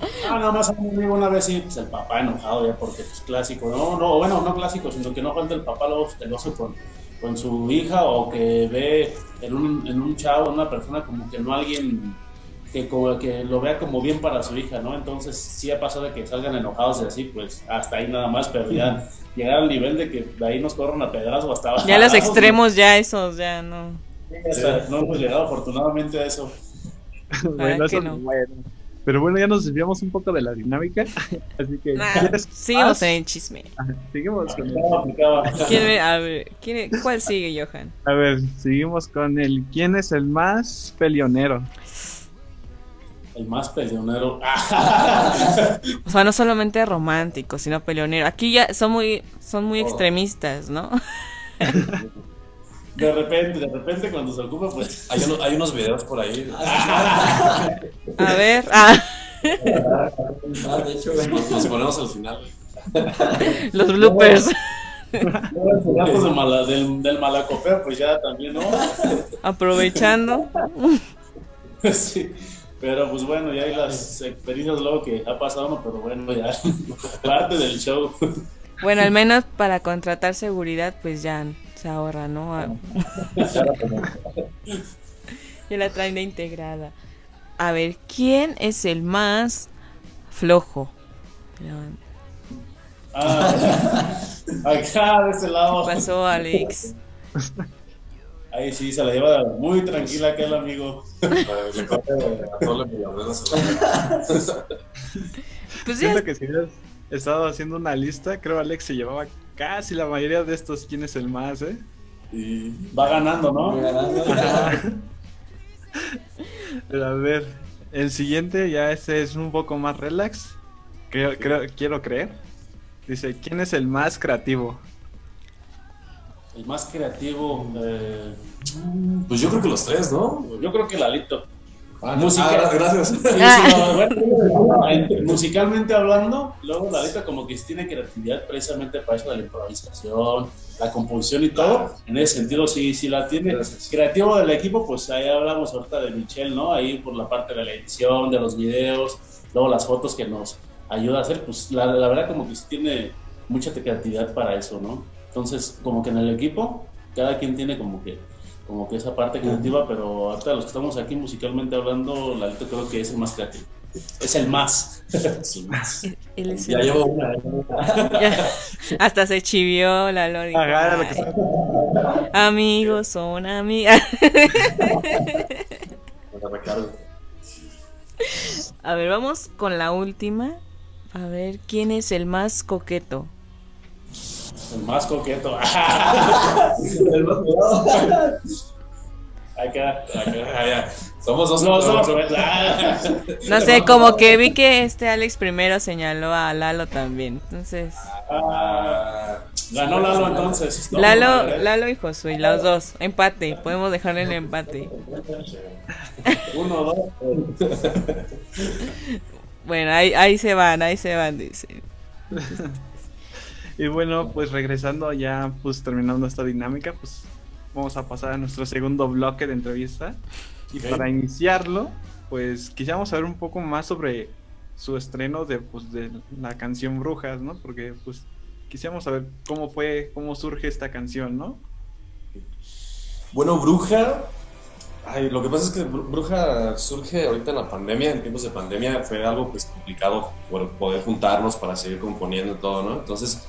Ah, nada más a mí una vez sí, pues el papá enojado ya porque es clásico. No, no, bueno, no clásico, sino que no falta el papá luego celoso con, con su hija o que ve en un, en un chavo, una persona como que no alguien que, como, que lo vea como bien para su hija, ¿no? Entonces sí ha pasado de que salgan enojados y así, pues hasta ahí nada más, pero ya [laughs] llegar al nivel de que de ahí nos corran a pedazo hasta abajo. Ya los extremos, ¿no? ya esos, ya no. Hasta, no hemos llegado afortunadamente a eso. [laughs] bueno, eso no. bueno. Pero bueno, ya nos desviamos un poco de la dinámica. [laughs] Así que. Nah, seguimos en el chisme. Seguimos con el. ¿Quién, a ver, ¿quién, ¿cuál sigue, Johan? A ver, seguimos con el. ¿Quién es el más peleonero? El más peleonero. [laughs] o sea, no solamente romántico, sino peleonero. Aquí ya son muy, son muy oh. extremistas, ¿no? [laughs] De repente, de repente cuando se ocupa, pues. Hay, uno, hay unos videos por ahí. A ver. [laughs] Ah. Ah, de hecho, los ponemos al final. Los bloopers. No, pues del, mala, del, del malacopeo, pues ya también, ¿no? Aprovechando. [laughs] Sí. Pero pues bueno, ya hay las experiencias luego que ha pasado, ¿no? pero bueno, ya [laughs] parte del show. Bueno, al menos para contratar seguridad, pues ya se ahorra, ¿no? [laughs] y la traen de integrada. A ver, ¿quién es el más flojo? Ah, acá de ese lado. ¿Qué pasó, Alex? Ahí sí, se la lleva muy tranquila aquel amigo. pues Siento que si hubieras estado haciendo una lista, creo Alex se llevaba casi la mayoría de estos quién es el más, ¿eh? Y va ganando, ¿no? Va ganando. [laughs] Pero a ver, el siguiente ya este es un poco más relax. Creo, creo, quiero creer. Dice, ¿quién es el más creativo? El más creativo. Eh... Pues yo creo que los tres, ¿no? Yo creo que Lalito. Ah. Ah, gracias. Sí, [laughs] sí, no, bueno, musicalmente hablando, luego Lalito como que tiene creatividad precisamente para eso de la improvisación, la composición y todo. En ese sentido sí, sí la tiene. Gracias. Creativo del equipo, pues ahí hablamos ahorita de Michelle, ¿no? Ahí por la parte de la edición, de los videos, luego las fotos que nos ayuda a hacer, pues la, la verdad como que sí tiene mucha creatividad para eso, ¿no? Entonces, como que en el equipo, cada quien tiene como que como que esa parte creativa, pero hasta los que estamos aquí musicalmente hablando, Lalito creo que es el más creativo. Es el más. [laughs] Es el más. Es Ya el- llevo una. [laughs] Ya. Hasta se chivió la Lori. Amigos son amigas. [laughs] A ver, vamos con la última. A ver, ¿quién es el más coqueto? El más coqueto. [laughs] El más cuidado. Acá. Acá. Somos dos. Los dos, somos- ah. [laughs] No sé, como que vi que este Alex primero señaló a Lalo también. Entonces, Ah, Ganó Lalo entonces. No, Lalo. Lalo y Josué, los dos. Empate, podemos dejarle el empate. [laughs] Uno, dos. Bueno, ahí, ahí se van, ahí se van, dice. Y bueno, pues regresando ya, pues terminando esta dinámica, pues vamos a pasar a nuestro segundo bloque de entrevista. Y para iniciarlo, pues quisiéramos saber un poco más sobre su estreno de, pues, de la canción Brujas, ¿no? Porque pues quisiéramos saber cómo fue, cómo surge esta canción, ¿no? Bueno, Bruja. Ay, lo que pasa es que Bru- Bruja surge ahorita en la pandemia, en tiempos de pandemia fue algo pues complicado poder juntarnos para seguir componiendo y todo, ¿no? Entonces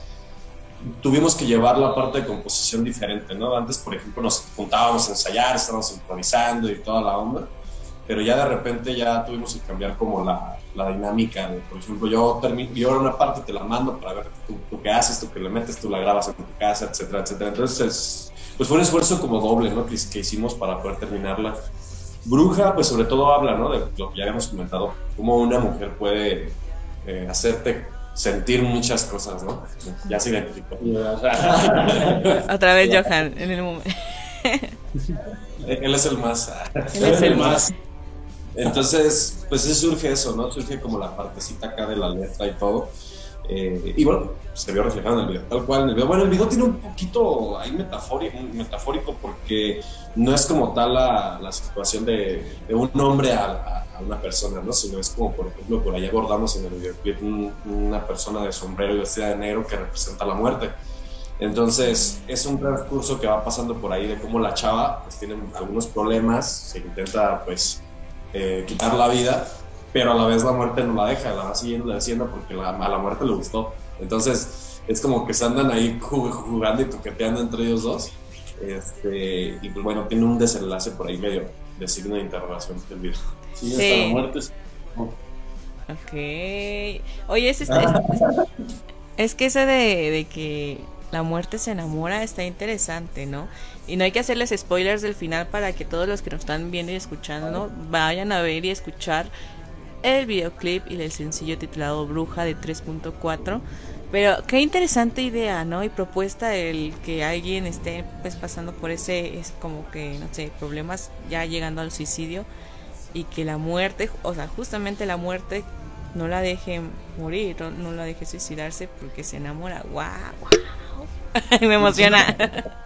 tuvimos que llevar la parte de composición diferente, ¿no? Antes, por ejemplo, nos juntábamos a ensayar, estábamos improvisando y toda la onda, pero ya de repente ya tuvimos que cambiar como la, la dinámica. de, por ejemplo, yo, yo una parte te la mando para ver tú, tú qué haces, tú qué le metes, tú la grabas en tu casa, etcétera, etcétera. Entonces, pues fue un esfuerzo como doble, ¿no? Que, que hicimos para poder terminarla. Bruja, pues sobre todo habla, ¿no? De lo que ya habíamos comentado, cómo una mujer puede eh, hacerte sentir muchas cosas, ¿no? Ya se identificó. [laughs] Otra vez Johan, en el momento. Él es el más. Él es el más. Entonces, pues sí surge eso, ¿no? Surge como la partecita acá de la letra y todo. Eh, y bueno, se vio reflejado en el video, tal cual en el video. Bueno, el video tiene un poquito ahí metafórico, metafórico porque no es como tal la, la situación de, de un hombre a, a- una persona, ¿no? Sino es como, por ejemplo, por ahí abordamos en el videoclip un- una persona de sombrero y vestida de negro que representa la muerte. Entonces, es un transcurso que va pasando por ahí de cómo la chava pues, tiene algunos problemas, se intenta pues eh, quitar la vida, pero a la vez la muerte no la deja, la va siguiendo diciendo porque la- a la muerte le gustó. Entonces, es como que se andan ahí ju- jugando y toqueteando entre ellos dos. Este, y pues bueno, tiene un desenlace por ahí medio de signo de interrogación el video. Sí, Sí. hasta la muerte. es- Ok. Oye, es- es que ese de, de que la muerte se enamora está interesante, ¿no? Y no hay que hacerles spoilers del final para que todos los que nos están viendo y escuchando vayan a ver y escuchar el videoclip y el sencillo titulado Bruja de 3.4. Pero qué interesante idea, ¿no? Y propuesta el que alguien esté pues pasando por ese, es como que, no sé, problemas ya llegando al suicidio y que la muerte, o sea, justamente la muerte no la deje morir, no, no la deje suicidarse porque se enamora. ¡Wow! [laughs] Me emociona.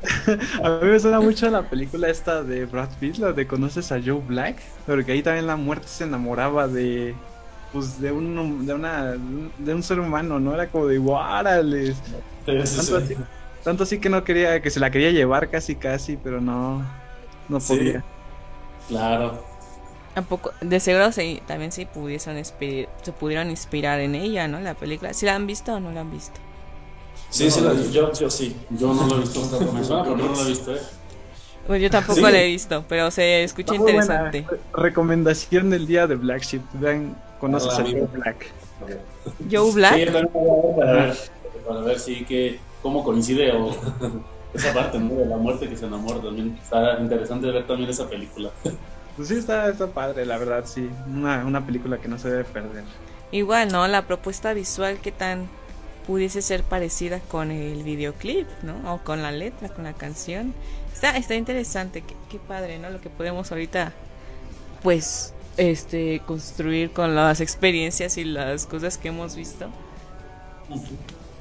[laughs] A mí me suena mucho la película esta de Brad Pitt, la de Conoces a Joe Black, porque ahí también la muerte se enamoraba de pues de un de una de un ser humano, ¿no? Era como de guárales. Tanto así, tanto así que no quería que se la quería llevar casi casi, pero no no Sí. podía. Claro. Tampoco, de seguro se, también se pudiesen se pudieron inspirar en ella, ¿no? La película. ¿Si la han visto o no la han visto? Sí, sí, la- yo, yo sí. Yo no lo he visto. [laughs] Me suena, pero no lo he visto, ¿eh? Pues yo tampoco Sí. la he visto, pero se escucha Está buena. interesante. Recomendación del día de Black Sheep. Vean, conoces Hola, a. Joe Black. Joe Black. Sí, también para ver, para ver si que, cómo coincide o [laughs] esa parte ¿no? de la muerte que se enamora también. Está interesante ver también esa película. [laughs] Pues sí está, está padre, la verdad, sí. Una, una película que no se debe perder. Igual, ¿no? La propuesta visual que tan pudiese ser parecida con el videoclip, ¿no? O con la letra, con la canción. Está, está interesante, qué, padre, ¿no? Lo que podemos ahorita, pues, este, construir con las experiencias y las cosas que hemos visto.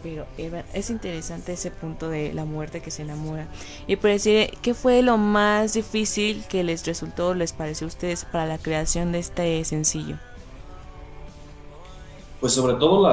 Pero Eva, es interesante ese punto de la muerte que se enamora. Y por decir, ¿qué fue lo más difícil que les resultó, les pareció a ustedes para la creación de este sencillo? Pues sobre todo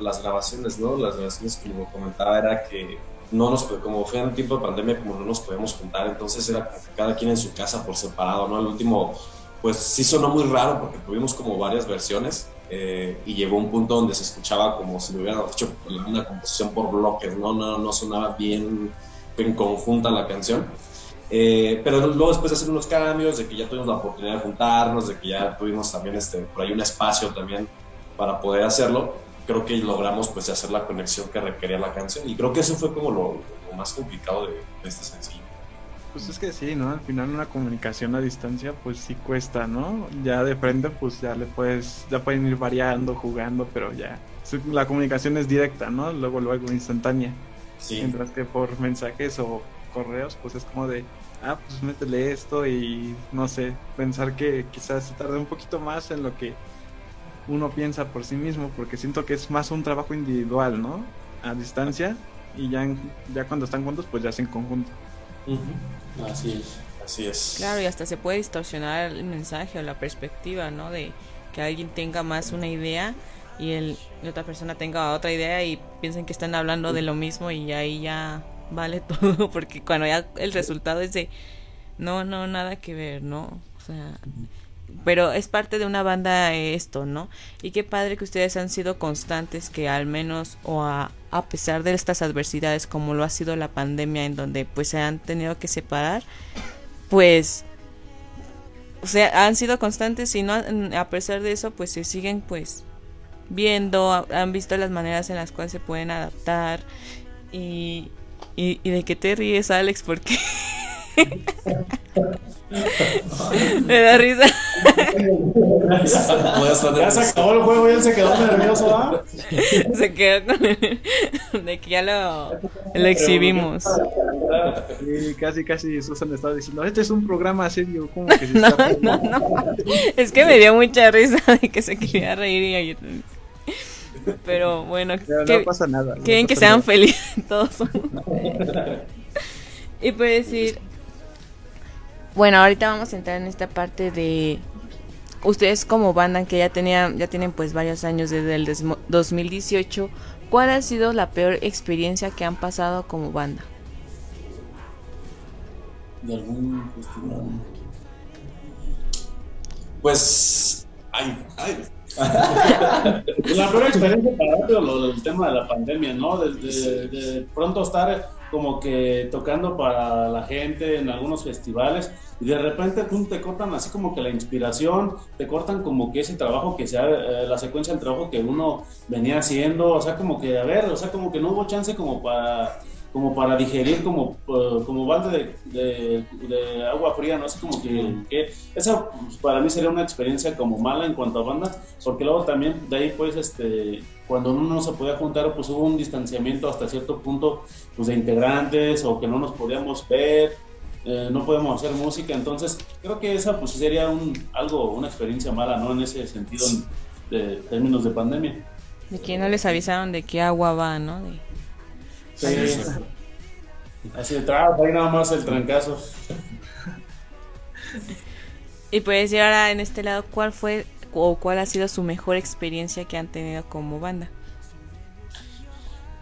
las grabaciones, ¿no? Las grabaciones, como comentaba, era que no nos, como fue en tiempo de pandemia, como no nos podíamos juntar, entonces era cada quien en su casa por separado, ¿no? El último, pues sí sonó muy raro porque tuvimos como varias versiones eh, y llegó un punto donde se escuchaba como si lo hubieran hecho una composición por bloques, ¿no? No, no sonaba bien en conjunta la canción. Eh, pero luego después de hacer unos cambios, de que ya tuvimos la oportunidad de juntarnos, de que ya tuvimos también este, por ahí un espacio también para poder hacerlo, creo que logramos pues hacer la conexión que requería la canción y creo que eso fue como lo, más complicado de, este sencillo. Pues es que sí, ¿no? Al final una comunicación a distancia pues sí cuesta, ¿no? Ya de frente pues ya le puedes, ya pueden ir variando, jugando, pero ya la comunicación es directa, ¿no? Luego, luego instantánea. Sí. Mientras que por mensajes o correos pues es como de, ah, pues métele esto y no sé, pensar que quizás se tarde un poquito más en lo que uno piensa por sí mismo, porque siento que es más un trabajo individual, ¿no? A distancia y ya, ya cuando están juntos, pues ya es en conjunto. Así es, así es. Claro, y hasta se puede distorsionar el mensaje o la perspectiva, ¿no? De que alguien tenga más una idea y el, la otra persona tenga otra idea y piensen que están hablando de lo mismo y ahí ya vale [laughs] todo, porque cuando ya el resultado es de, no, no, nada que ver, ¿no? O sea, pero es parte de una banda esto, ¿no? Y qué padre que ustedes han sido constantes, que al menos o a, a pesar de estas adversidades como lo ha sido la pandemia en donde pues se han tenido que separar, pues o sea, han sido constantes y no a pesar de eso pues se siguen pues viendo, han visto las maneras en las cuales se pueden adaptar y, y, y de qué te ríes Alex porque [laughs] [laughs] Me da risa. ya se acabó el juego y él se quedó nervioso, ¿ah? Se quedó con el... de que ya lo, lo exhibimos. Y casi, casi Susan estaba diciendo, este es un programa serio, ¿cómo que se [laughs] no, está no, no, Es que me dio mucha risa de que se quería reír y ahí... Pero bueno, que, no pasa nada. Quieren que sean felices [laughs] todos. y puede decir, bueno, ahorita vamos a entrar en esta parte de ustedes como banda que ya tenían ya tienen pues varios años desde el 2018, ¿cuál ha sido la peor experiencia que han pasado como banda? De algún festival. Pues ay, ay. [laughs] la peor experiencia para lo del tema de la pandemia, ¿no? Desde de pronto estar como que tocando para la gente en algunos festivales y de repente pum, te cortan así como que la inspiración, te cortan como que ese trabajo que sea, eh, la secuencia del trabajo que uno venía haciendo, o sea, como que, a ver, o sea, como que no hubo chance como para como para digerir como, eh, como balde de, de, agua fría, ¿no? Así como que, que esa pues, para mí sería una experiencia como mala en cuanto a banda, porque luego también de ahí pues este, cuando uno no se podía juntar pues hubo un distanciamiento hasta cierto punto pues de integrantes o que no nos podíamos ver, eh, no podemos hacer música, entonces creo que esa pues sería un, algo, una experiencia mala, ¿no? En ese sentido de términos de pandemia. De que no les avisaron de qué agua va, ¿no? Así de trabajo, ahí nada más el trancazo. y pues decir ahora en este lado, ¿cuál fue o cuál ha sido su mejor experiencia que han tenido como banda?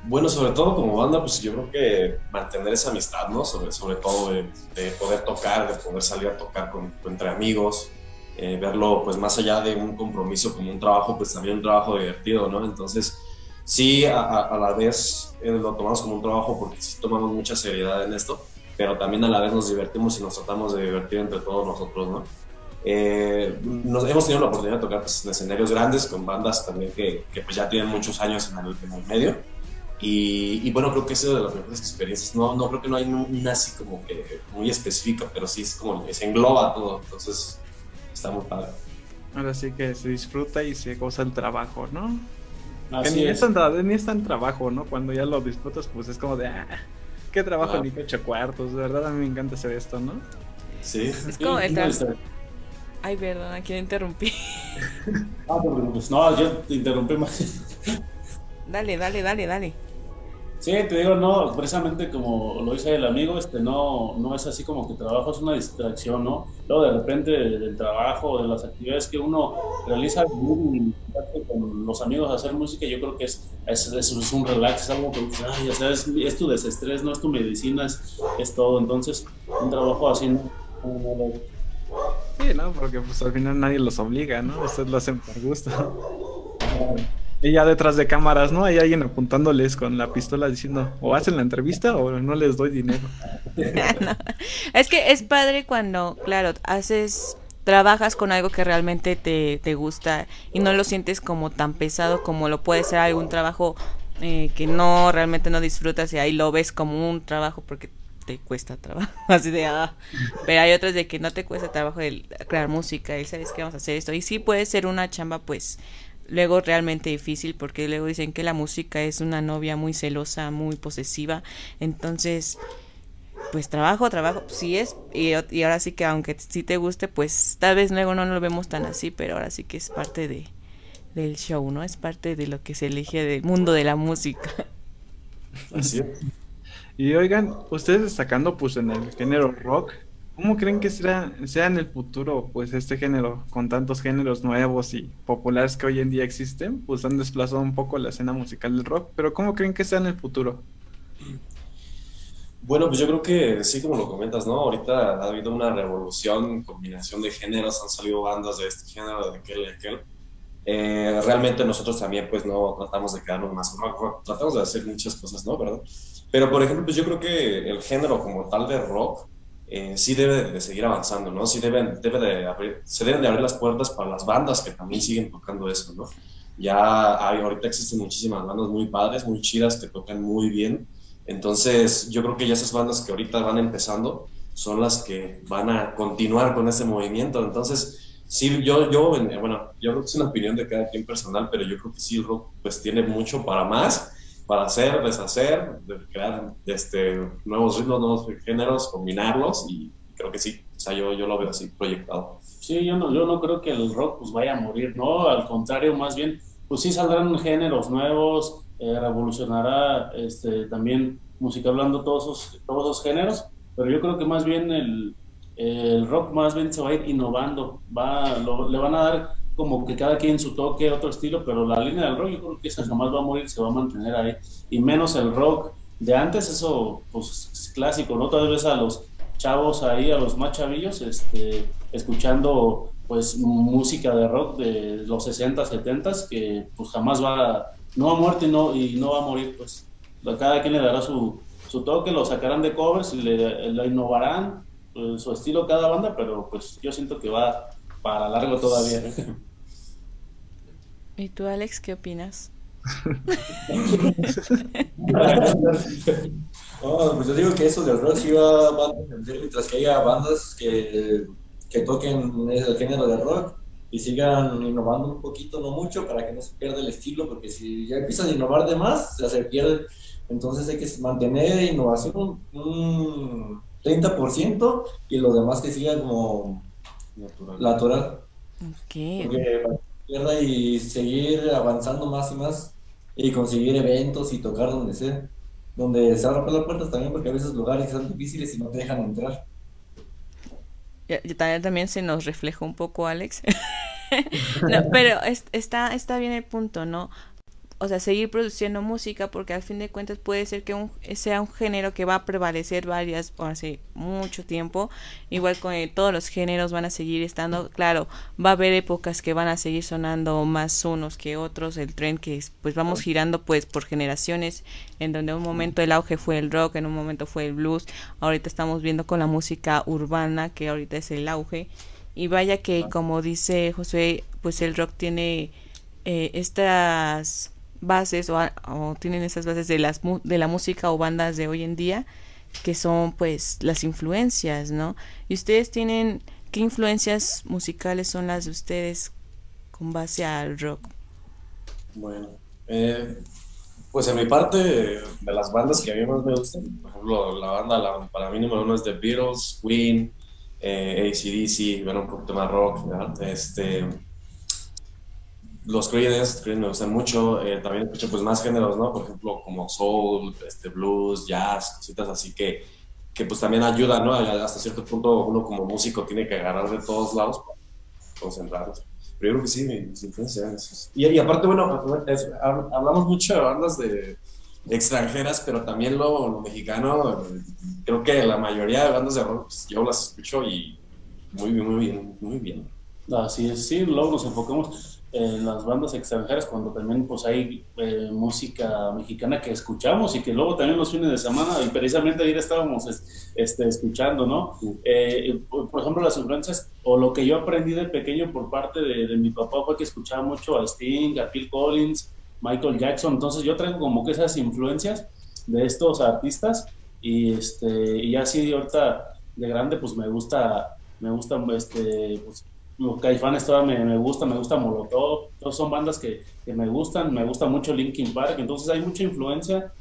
Bueno, sobre todo como banda, pues yo creo que mantener esa amistad, ¿no? Sobre, sobre todo de, poder tocar, de poder salir a tocar con, entre amigos, eh, verlo pues más allá de un compromiso como un trabajo, pues también un trabajo divertido, ¿no? Entonces, sí, a, la vez eh, lo tomamos como un trabajo porque sí tomamos mucha seriedad en esto, pero también a la vez nos divertimos y nos tratamos de divertir entre todos nosotros, ¿no? Eh, nos, hemos tenido la oportunidad de tocar pues, en escenarios grandes con bandas también que, que pues ya tienen muchos años en el, en el medio. Y, y, bueno, creo que es de las mejores experiencias. No, no creo que no hay una así como que muy específica, pero sí es como que se engloba todo. Entonces, está muy padre. Ahora sí que se disfruta y se goza el trabajo, ¿no? Ni, es. tan, ni es tan trabajo, ¿no? Cuando ya lo disfrutas, pues es como de, ah, qué trabajo ah. ni qué ocho cuartos. De verdad, a mí me encanta hacer esto, ¿no? Sí. Es como el Ay, perdón, aquí interrumpí. ah, pues no, yo te interrumpí más. dale, dale, dale, dale. Sí, te digo, no, precisamente como lo dice el amigo, este, no, no es así como que trabajo es una distracción, ¿no? Luego de repente del trabajo, de las actividades que uno realiza con los amigos a hacer música, yo creo que es, es, es, un relax, es algo que ya sabes, es tu desestrés, no es tu medicina, es, es todo. Entonces, un trabajo así, ¿no? Sí, ¿no? Porque pues al final nadie los obliga, ¿no? Ustedes lo hacen por gusto. Y ya detrás de cámaras, ¿no? Hay alguien apuntándoles con la pistola diciendo, o hacen la entrevista o no les doy dinero. [laughs] Es que es padre cuando, claro, haces, trabajas con algo que realmente te, te gusta y no lo sientes como tan pesado como lo puede ser algún trabajo eh, que no, realmente no disfrutas y ahí lo ves como un trabajo porque te cuesta trabajo, [laughs] así de, ah. pero hay otros de que no te cuesta trabajo el crear música y sabes que vamos a hacer esto y sí puede ser una chamba pues luego realmente difícil porque luego dicen que la música es una novia muy celosa, muy posesiva, entonces pues trabajo, trabajo, sí es, y, ahora sí que aunque sí te guste, pues tal vez luego no lo vemos tan así, pero ahora sí que es parte de del show, ¿no? Es parte de lo que se elige del mundo de la música. Así es. Y oigan, ustedes destacando pues en el género rock, ¿Cómo creen que será, sea en el futuro, pues, este género, con tantos géneros nuevos y populares que hoy en día existen, pues han desplazado un poco la escena musical del rock, pero ¿cómo creen que sea en el futuro? Bueno, pues yo creo que sí, como lo comentas, ¿no? Ahorita ha habido una revolución, combinación de géneros, han salido bandas de este género, de aquel y aquel. Eh, realmente nosotros también, pues, no tratamos de quedarnos más rock, tratamos de hacer muchas cosas, ¿no? ¿Verdad? Pero, por ejemplo, pues yo creo que el género como tal de rock, eh, sí debe de seguir avanzando, ¿no? Sí deben, debe de abrir, se deben de abrir las puertas para las bandas que también siguen tocando eso, ¿no? Ya hay, ahorita existen muchísimas bandas muy padres, muy chidas, que tocan muy bien. Entonces, yo creo que ya esas bandas que ahorita van empezando son las que van a continuar con ese movimiento. Entonces, sí, yo, yo, bueno, yo creo que es una opinión de cada quien personal, pero yo creo que sí, rock pues tiene mucho para más para hacer, deshacer, crear este, nuevos ritmos, nuevos géneros, combinarlos y creo que sí, o sea, yo, yo lo veo así proyectado. Sí, yo no, yo no creo que el rock pues vaya a morir, ¿no? Al contrario, más bien, pues sí saldrán géneros nuevos, eh, revolucionará este, también música hablando todos esos, todos esos géneros, pero yo creo que más bien el, el rock más bien se va a ir innovando, va, le van a dar como que cada quien su toque, otro estilo, pero la línea del rock yo creo que esa jamás va a morir, se va a mantener ahí. Y menos el rock de antes, eso pues es clásico, ¿no? Tal vez a los chavos ahí, a los más chavillos, este, escuchando pues música de rock de los 60, 70, que pues jamás va, a, no ha muerto y no, y no va a morir, pues cada quien le dará su, su toque, lo sacarán de covers y le, le innovarán pues, su estilo cada banda, pero pues yo siento que va para largo todavía. ¿Y tú, Alex, qué opinas? [laughs] pues yo digo que eso del rock sí va, a mientras que haya bandas que, que toquen el género de rock y sigan innovando un poquito, no mucho, para que no se pierda el estilo, porque si ya empiezan a innovar de más, se pierde. Entonces hay que mantener innovación un 30% y lo demás que siga como natural. natural. Okay. Porque y seguir avanzando más y más y conseguir eventos y tocar donde sea. Donde se abran las puertas también porque a veces lugares son difíciles y no te dejan entrar. También, también se nos refleja un poco, Alex. [laughs] pero está, está bien el punto, ¿no? O sea, seguir produciendo música porque al fin de cuentas puede ser que un, sea un género que va a prevalecer varias, o hace mucho tiempo, igual con eh, todos los géneros van a seguir estando, claro, va a haber épocas que van a seguir sonando más unos que otros, el tren que pues vamos girando pues por generaciones, en donde un momento el auge fue el rock, en un momento fue el blues, ahorita estamos viendo con la música urbana que ahorita es el auge, y vaya que como dice José, pues el rock tiene eh, estas bases o, tienen esas bases de, las, de la música o bandas de hoy en día que son pues las influencias, ¿no? Y ustedes tienen, ¿qué influencias musicales son las de ustedes con base al rock? Bueno, eh, pues en mi parte de las bandas que a mí más me gustan, por ejemplo, la banda para mí número uno es The Beatles, Queen, eh, ACDC, bueno, un poquito más rock, ¿verdad? Este, los Creedence, me gustan mucho. Eh, también escucho pues más géneros, ¿no? Por ejemplo, como soul, este, blues, jazz, cositas así que, que pues también ayudan, ¿no? Hasta cierto punto uno como músico tiene que agarrar de todos lados para concentrarse. Pero yo creo que sí, mis influencias. Y, y aparte, bueno, hablamos mucho de bandas de, extranjeras, pero también lo, mexicano, creo que la mayoría de bandas de rock pues, yo las escucho y muy bien, muy bien, muy bien. Así es, sí, luego nos enfocamos en las bandas extranjeras cuando también pues hay eh, música mexicana que escuchamos y que luego también los fines de semana y precisamente ayer estábamos este, escuchando, ¿no? Eh, por ejemplo, las influencias o lo que yo aprendí de pequeño por parte de, mi papá fue que escuchaba mucho a Sting, a Phil Collins, Michael Jackson, entonces yo traigo como que esas influencias de estos artistas y este y así ahorita de grande pues me gusta me gusta este pues, Caifanes todavía me, me gusta, me gusta Molotov, todos son bandas que, que, me gustan, me gusta mucho Linkin Park, entonces hay mucha influencia,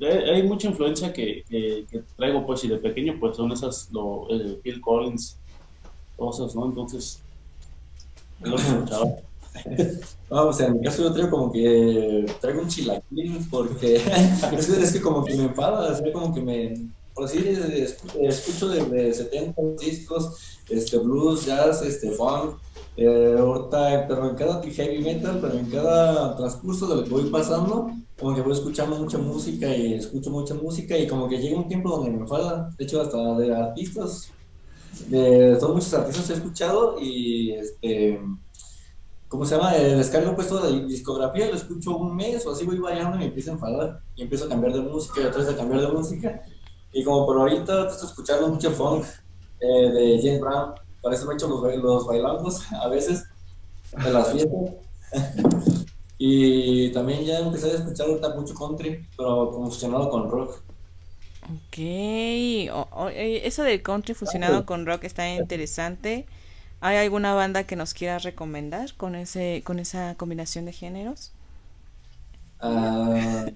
hay, mucha influencia que, que, traigo pues y de pequeño pues son esas, lo, eh, Phil Collins, cosas, ¿no? Entonces, [laughs] lo Vamos, en mi caso yo traigo como que traigo un chilaquín porque [laughs] es, que como que me enfada, es como que me, por así escucho desde 70 discos este, blues, jazz, este, funk, eh, ahorita, pero en cada heavy metal, pero en cada transcurso de lo que voy pasando, como que voy escuchando mucha música y escucho mucha música y como que llega un tiempo donde me enfada, de hecho hasta de artistas, de todos muchos artistas he escuchado y este, ¿cómo se llama? El descargo puesto de discografía, lo escucho un mes o así voy variando y me empiezo a enfadar y empiezo a cambiar de música y otra vez a cambiar de música. Y como por ahorita estoy escuchando mucho funk eh, de James Brown. Para eso hecho los, los bailangos [laughs] a veces de las fiestas. [laughs] y también ya empecé a escuchar ahorita mucho country, pero fusionado con rock. Ok, eh, eso de country fusionado con rock está interesante. ¿Hay alguna banda que nos quieras recomendar con ese con esa combinación de géneros? Uh,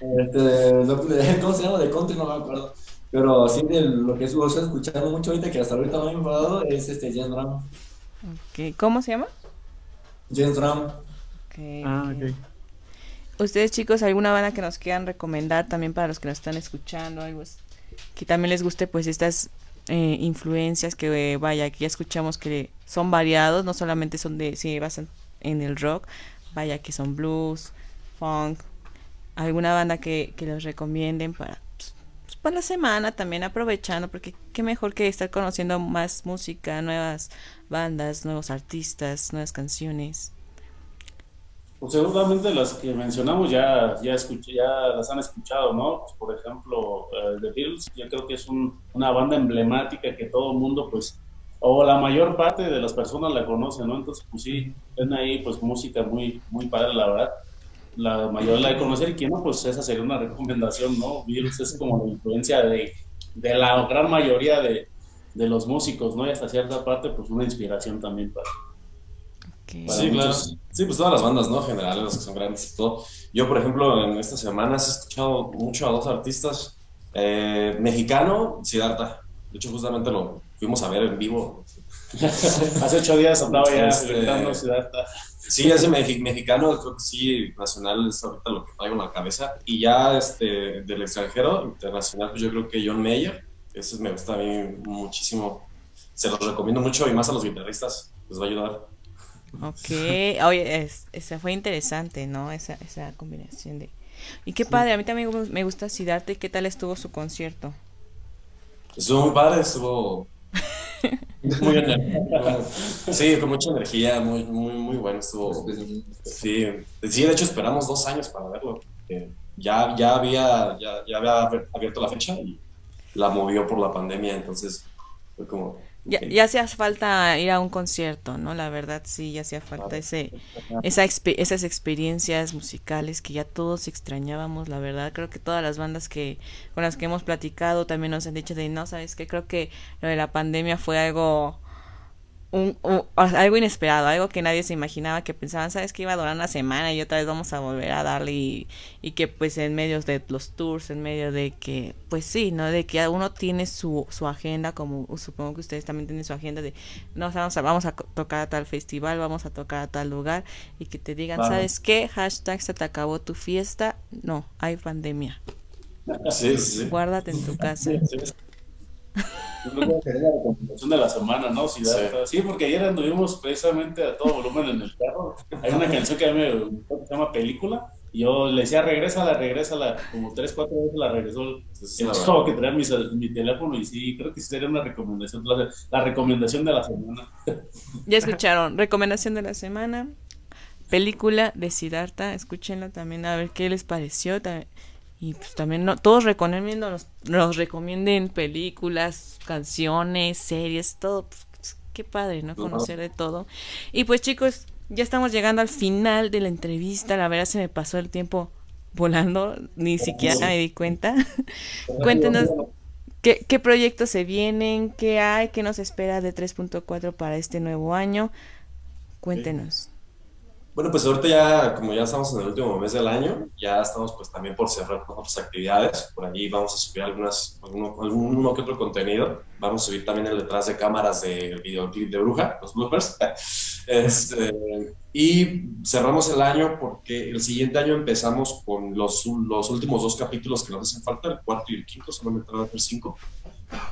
[laughs] este, ¿Cómo se llama? De country, no me acuerdo. Pero sí, de lo que estoy escuchando mucho ahorita, que hasta ahorita me ha enfadado, es este James. Okay. ¿Cómo se llama? James Brown. Okay, ah, ok. Ustedes chicos, ¿alguna banda que nos quieran recomendar también para los que nos están escuchando? Algo que también les guste pues estas eh, influencias que vaya, que ya escuchamos que son variados, no solamente son de, si basan en el rock, vaya que son blues, funk, alguna banda que, que los recomienden para para la semana también aprovechando, porque qué mejor que estar conociendo más música, nuevas bandas, nuevos artistas, nuevas canciones. Pues seguramente las que mencionamos ya, ya, escuché, ya las han escuchado, ¿no? Pues, por ejemplo, uh, The Beatles, yo creo que es una banda emblemática que todo el mundo, pues, o la mayor parte de las personas la conocen, ¿no? Entonces, pues sí, ven ahí, pues, música muy, muy padre, la verdad la mayor la de conocer y quien no, pues esa sería una recomendación, ¿no? Virus es como la influencia de, de la gran mayoría de, de, los músicos, ¿no? Y hasta cierta parte, pues una inspiración también para... sí, claro. Sí, pues todas las bandas, ¿no? Generales, las que son grandes y todo. Yo, por ejemplo, en estas semanas he escuchado mucho a dos artistas. Eh, mexicano, Siddhartha. De hecho, justamente lo fuimos a ver en vivo. [laughs] Hace ocho días andaba ya este, Siddhartha. Sí, ese mexicano, creo que sí, nacional es ahorita lo que traigo en la cabeza. Y ya este, del extranjero, internacional, pues yo creo que John Mayer, ese me gusta a mí muchísimo. Se los recomiendo mucho y más a los guitarristas, les va a ayudar. Ok, oye, esa fue interesante, ¿no? Esa, esa combinación de... Y qué padre, a mí también me gusta Sidarte, ¿qué tal estuvo su concierto? Estuvo muy padre, estuvo [laughs] [laughs] muy sí, con mucha energía, muy, muy, muy bueno estuvo. Sí, sí, de hecho esperamos dos años para verlo. Ya, ya, había, ya, ya había abierto la fecha y la movió por la pandemia, entonces fue como ya, ya hacía falta ir a un concierto, ¿no? La verdad sí, ya hacía falta ese, esa esas experiencias musicales que ya todos extrañábamos, la verdad. Creo que todas las bandas que con las que hemos platicado también nos han dicho de, no, ¿sabes qué? Creo que lo de la pandemia fue algo un, algo inesperado, algo que nadie se imaginaba, que pensaban, sabes que iba a durar una semana y otra vez vamos a volver a darle y, y, que pues en medio de los tours, en medio de que, pues sí, ¿no? De que uno tiene su, su agenda, como supongo que ustedes también tienen su agenda de, no, vamos a, vamos a tocar a tal festival, vamos a tocar a tal lugar y que te digan, ¿sabes qué? Hashtag se te acabó tu fiesta, no, hay pandemia. Sí, sí. Guárdate en tu casa. Yo creo que la recomendación de la semana, ¿no? Sí, sí. porque ayer anduvimos precisamente a todo volumen en el carro. Hay una canción que a mí me gustó que se llama Película. Y yo le decía, regrésala, regrésala. Como tres, cuatro veces la regresó. Sí, es como que traer mi, mi, teléfono y sí, creo que sería una recomendación. La, la recomendación de la semana. Ya escucharon, recomendación de la semana. Película de Siddhartha, escúchenla también a ver qué les pareció. También y pues también no, todos recomienden, nos, recomienden películas, canciones, series, todo. Pues, qué padre, ¿no? Conocer de todo. Y pues chicos, ya estamos llegando al final de la entrevista. La verdad se me pasó el tiempo volando, ni siquiera me di cuenta. [laughs] Cuéntenos qué, qué proyectos se vienen, qué hay, qué nos espera de 3.4 para este nuevo año. Cuéntenos. Bueno, pues ahorita ya, como ya estamos en el último mes del año, ya estamos pues también por cerrar otras actividades. Por allí vamos a subir algunas, alguno, que otro contenido. Vamos a subir también el detrás de cámaras del videoclip de Bruja, los bloopers. [laughs] Este, y cerramos el año porque el siguiente año empezamos con los, los últimos dos capítulos que nos hacen falta, el cuarto y el quinto, solamente van a ser cinco.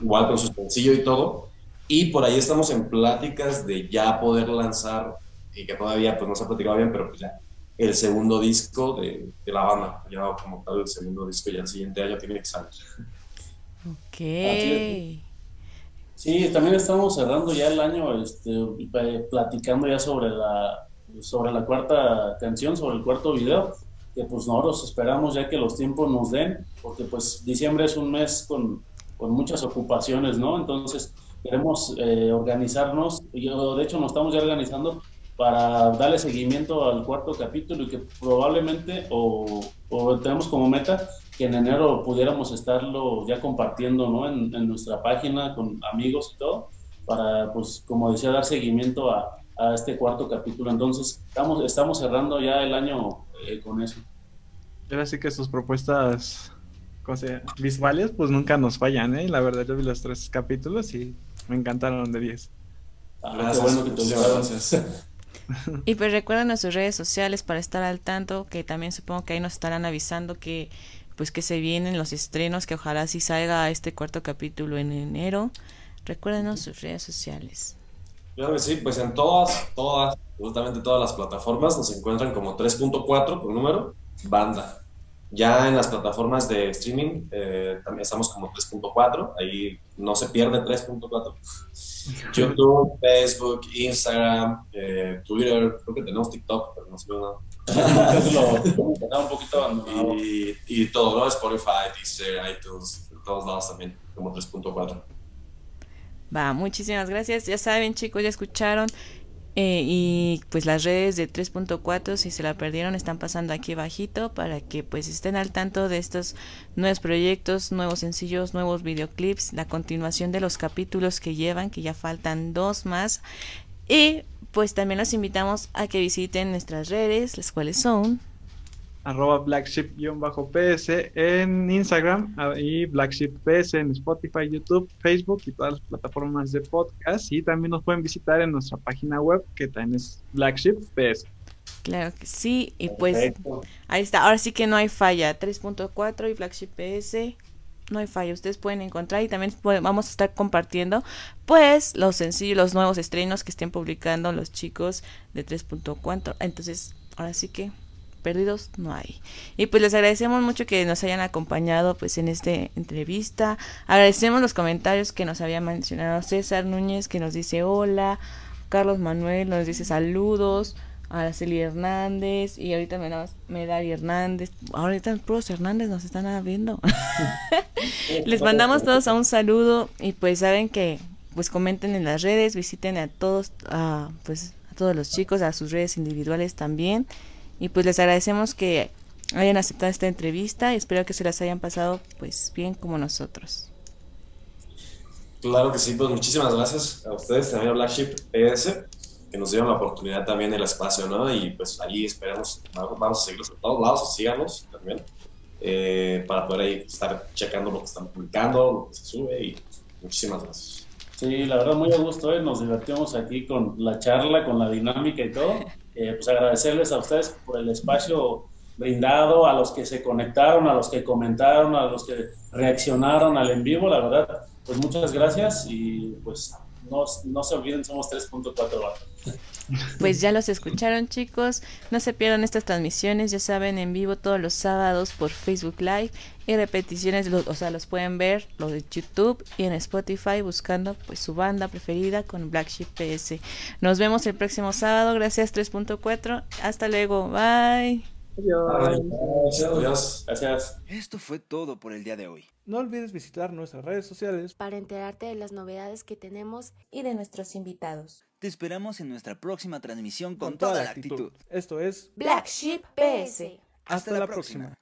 Igual con su sencillo y todo. Y por ahí estamos en pláticas de ya poder lanzar y que todavía pues no se ha platicado bien, pero pues ya el segundo disco de, de la banda, ya como tal el segundo disco ya el siguiente año tiene que salir. Ok. Sí, también estamos cerrando ya el año este, platicando ya sobre la, sobre la cuarta canción, sobre el cuarto video, que pues nosotros esperamos ya que los tiempos nos den, porque pues diciembre es un mes con, con muchas ocupaciones, ¿no? Entonces queremos eh, organizarnos, y de hecho nos estamos ya organizando para darle seguimiento al cuarto capítulo y que probablemente o, tenemos como meta que en enero pudiéramos estarlo ya compartiendo ¿no? en, nuestra página con amigos y todo, para, pues, como decía, dar seguimiento a, a este cuarto capítulo. Entonces, estamos, estamos cerrando ya el año eh, con eso. Pero así que sus propuestas visuales, pues nunca nos fallan, ¿eh? La verdad, yo vi los tres capítulos y me encantaron de 10. Ah, qué bueno que te gracias. Y pues recuerden nuestras redes sociales para estar al tanto, que también supongo que ahí nos estarán avisando que pues que se vienen los estrenos, que ojalá sí salga este cuarto capítulo en enero. Recuerden sus redes sociales. Claro que sí, pues en todas, todas, absolutamente todas las plataformas nos encuentran como 3.4 por número, banda. Ya en las plataformas de streaming eh, también estamos como 3.4, ahí no se pierde 3.4. YouTube, Facebook, Instagram, eh, Twitter, creo que tenemos TikTok, pero no sé nada. [laughs] un poquito Y, y, todo, ¿no? Spotify, Deezer, iTunes, todos lados también, como 3.4. Va, muchísimas gracias. Ya saben, chicos, ya escucharon. Eh, y pues las redes de 3.4 si se la perdieron están pasando aquí bajito para que pues estén al tanto de estos nuevos proyectos, nuevos sencillos, nuevos videoclips, la continuación de los capítulos que llevan, que ya faltan dos más. Y pues también los invitamos a que visiten nuestras redes, las cuales son arroba blackship-ps en Instagram y blackship-ps en Spotify, YouTube, Facebook y todas las plataformas de podcast. Y también nos pueden visitar en nuestra página web que también es blackship-ps. Claro que sí, y pues ahí está. Ahora sí que no hay falla. 3.4 y Flagship PS no hay falla, ustedes pueden encontrar y también vamos a estar compartiendo pues los sencillos, los nuevos estrenos que estén publicando los chicos de 3.4. Entonces, ahora sí que perdidos no hay. Y pues les agradecemos mucho que nos hayan acompañado pues en esta entrevista. Agradecemos los comentarios que nos había mencionado César Núñez que nos dice hola, Carlos Manuel nos dice saludos, Araceli Hernández y ahorita me da Medari Hernández. Ahorita puros Hernández nos están viendo. [laughs] les mandamos todos a un saludo y pues saben que pues comenten en las redes, visiten a todos, a, pues a todos los chicos, a sus redes individuales también. Y pues les agradecemos que hayan aceptado esta entrevista y espero que se las hayan pasado pues bien como nosotros. Claro que sí, pues muchísimas gracias a ustedes, también a Black Sheep PS, que nos dieron la oportunidad también el espacio, ¿no? Y pues ahí esperamos, vamos a seguirlos en todos lados, síganos también, eh, para poder ahí estar checando lo que están publicando, lo que se sube y muchísimas gracias. Sí, la verdad muy a gusto, ¿eh? nos divertimos aquí con la charla, con la dinámica y todo. [laughs] Eh, pues agradecerles a ustedes por el espacio brindado, a los que se conectaron, a los que comentaron, a los que reaccionaron al en vivo, la verdad, pues muchas gracias y pues no, no se olviden, somos 3.4 Pues ya los escucharon chicos, no se pierdan estas transmisiones, ya saben, en vivo todos los sábados por Facebook Live y repeticiones, o sea, los pueden ver, los de YouTube y en Spotify buscando pues su banda preferida con Black Sheep PS. Nos vemos el próximo sábado, gracias 3.4, hasta luego, bye. Adiós. Gracias. Esto fue todo por el día de hoy. No olvides visitar nuestras redes sociales para enterarte de las novedades que tenemos y de nuestros invitados. Te esperamos en nuestra próxima transmisión con, toda, la actitud. Esto es Black Sheep PS. Hasta, la próxima.